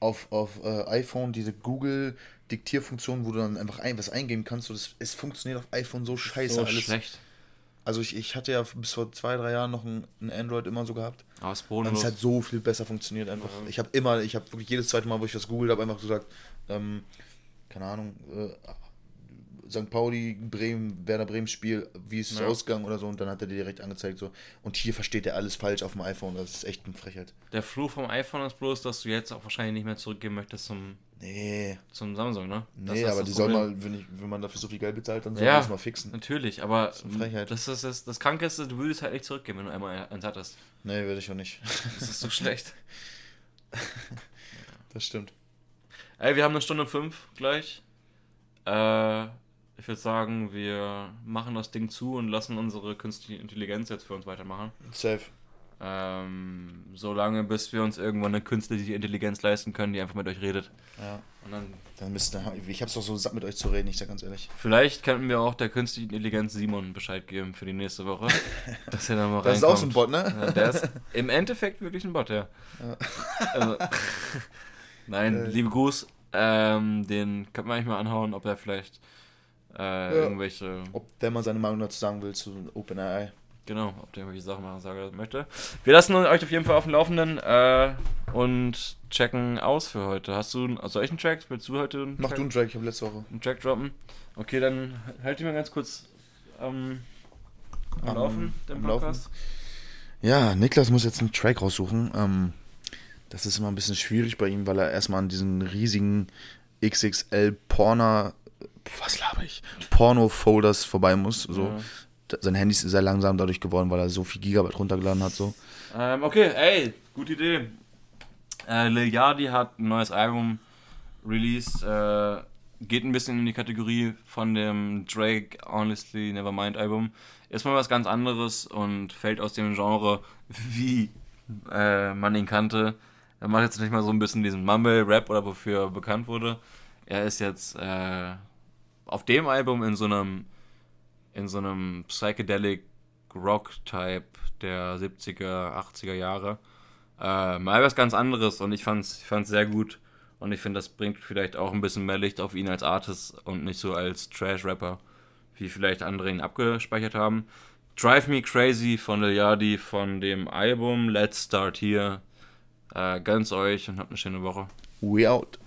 auf, auf äh, iPhone, diese Google-Diktierfunktion, wo du dann einfach ein, was eingeben kannst, so das, es funktioniert auf iPhone so scheiße so alles. schlecht. Also ich, ich hatte ja bis vor zwei, drei Jahren noch ein, ein Android immer so gehabt. Aber es Und es hat so viel besser funktioniert einfach. Ich habe immer, ich habe wirklich jedes zweite Mal, wo ich was googelt habe, einfach gesagt, ähm, keine Ahnung, äh, St. Pauli, Bremen, Werder Bremen Spiel, wie ist es Ja. ausgegangen oder so und dann hat er dir direkt angezeigt so. Und hier versteht er alles falsch auf dem iPhone, das ist echt eine Frechheit. Der Fluch vom iPhone ist bloß, dass du jetzt auch wahrscheinlich nicht mehr zurückgehen möchtest zum, Nee, zum Samsung, ne? Das nee, ist aber das die soll Problem. mal, wenn, ich, wenn man dafür so viel Geld bezahlt, dann soll Ja. man das mal fixen. Natürlich, aber ist eine Frechheit. das ist das, das Kranke ist, du würdest halt nicht zurückgehen, wenn du einmal eins hattest. Nee, würde ich auch nicht. Das ist so schlecht. Das stimmt. Ey, wir haben eine Stunde fünf gleich. Äh, ich würde sagen, wir machen das Ding zu und lassen unsere künstliche Intelligenz jetzt für uns weitermachen. Safe. Ähm, so lange, bis wir uns irgendwann eine künstliche Intelligenz leisten können, die einfach mit euch redet. Ja. Und dann, Dann müsst ihr, ich hab's doch so satt mit euch zu reden, ich sag ganz ehrlich. vielleicht könnten wir auch der künstlichen Intelligenz Simon Bescheid geben für die nächste Woche. dass er dann mal Das ist auch so ein reinkommt. Bot, ne? Ja, der ist im Endeffekt wirklich ein Bot, ja. Also, nein, Äh. liebe Gruß. Ähm, den könnte man eigentlich mal anhauen, ob er vielleicht äh, irgendwelche, Ob der mal seine Meinung dazu sagen will zu OpenAI. genau, ob der irgendwelche Sachen machen sagen möchte. Wir lassen euch auf jeden Fall auf dem Laufenden äh, und checken aus für heute. Hast du also solchen Tracks? Willst du heute einen, Mach Track, du einen Track, ich habe letzte Woche. einen Track droppen? Okay, dann halt ihn mal ganz kurz ähm, am Am- Laufen, den am Laufen. Podcast. Ja, Niklas muss jetzt einen Track raussuchen. Ähm, das ist immer ein bisschen schwierig bei ihm, weil er erstmal an diesen riesigen XXL Porno, was laber ich, Porno-Folders vorbei muss. So. Ja. Sein Handy ist sehr langsam dadurch geworden, weil er so viel Gigabyte runtergeladen hat. So. Ähm, okay, ey, gute Idee. Äh, Lil Yachty hat ein neues Album released. Äh, geht ein bisschen in die Kategorie von dem Drake Honestly Nevermind Album. Ist mal was ganz anderes und fällt aus dem Genre, wie äh, man ihn kannte. Er macht jetzt nicht mal so ein bisschen diesen Mumble-Rap oder wofür er bekannt wurde. Er ist jetzt äh, auf dem Album in so einem in so einem Psychedelic Rock-Type der 70er, 80er Jahre. Äh, mal was ganz anderes und ich fand's, ich fand's sehr gut. Und ich finde, das bringt vielleicht auch ein bisschen mehr Licht auf ihn als Artist und nicht so als Trash-Rapper, wie vielleicht andere ihn abgespeichert haben. Drive Me Crazy von Lil Yachty von dem Album Let's Start Here. Äh, gönn's euch und habt eine schöne Woche. We out.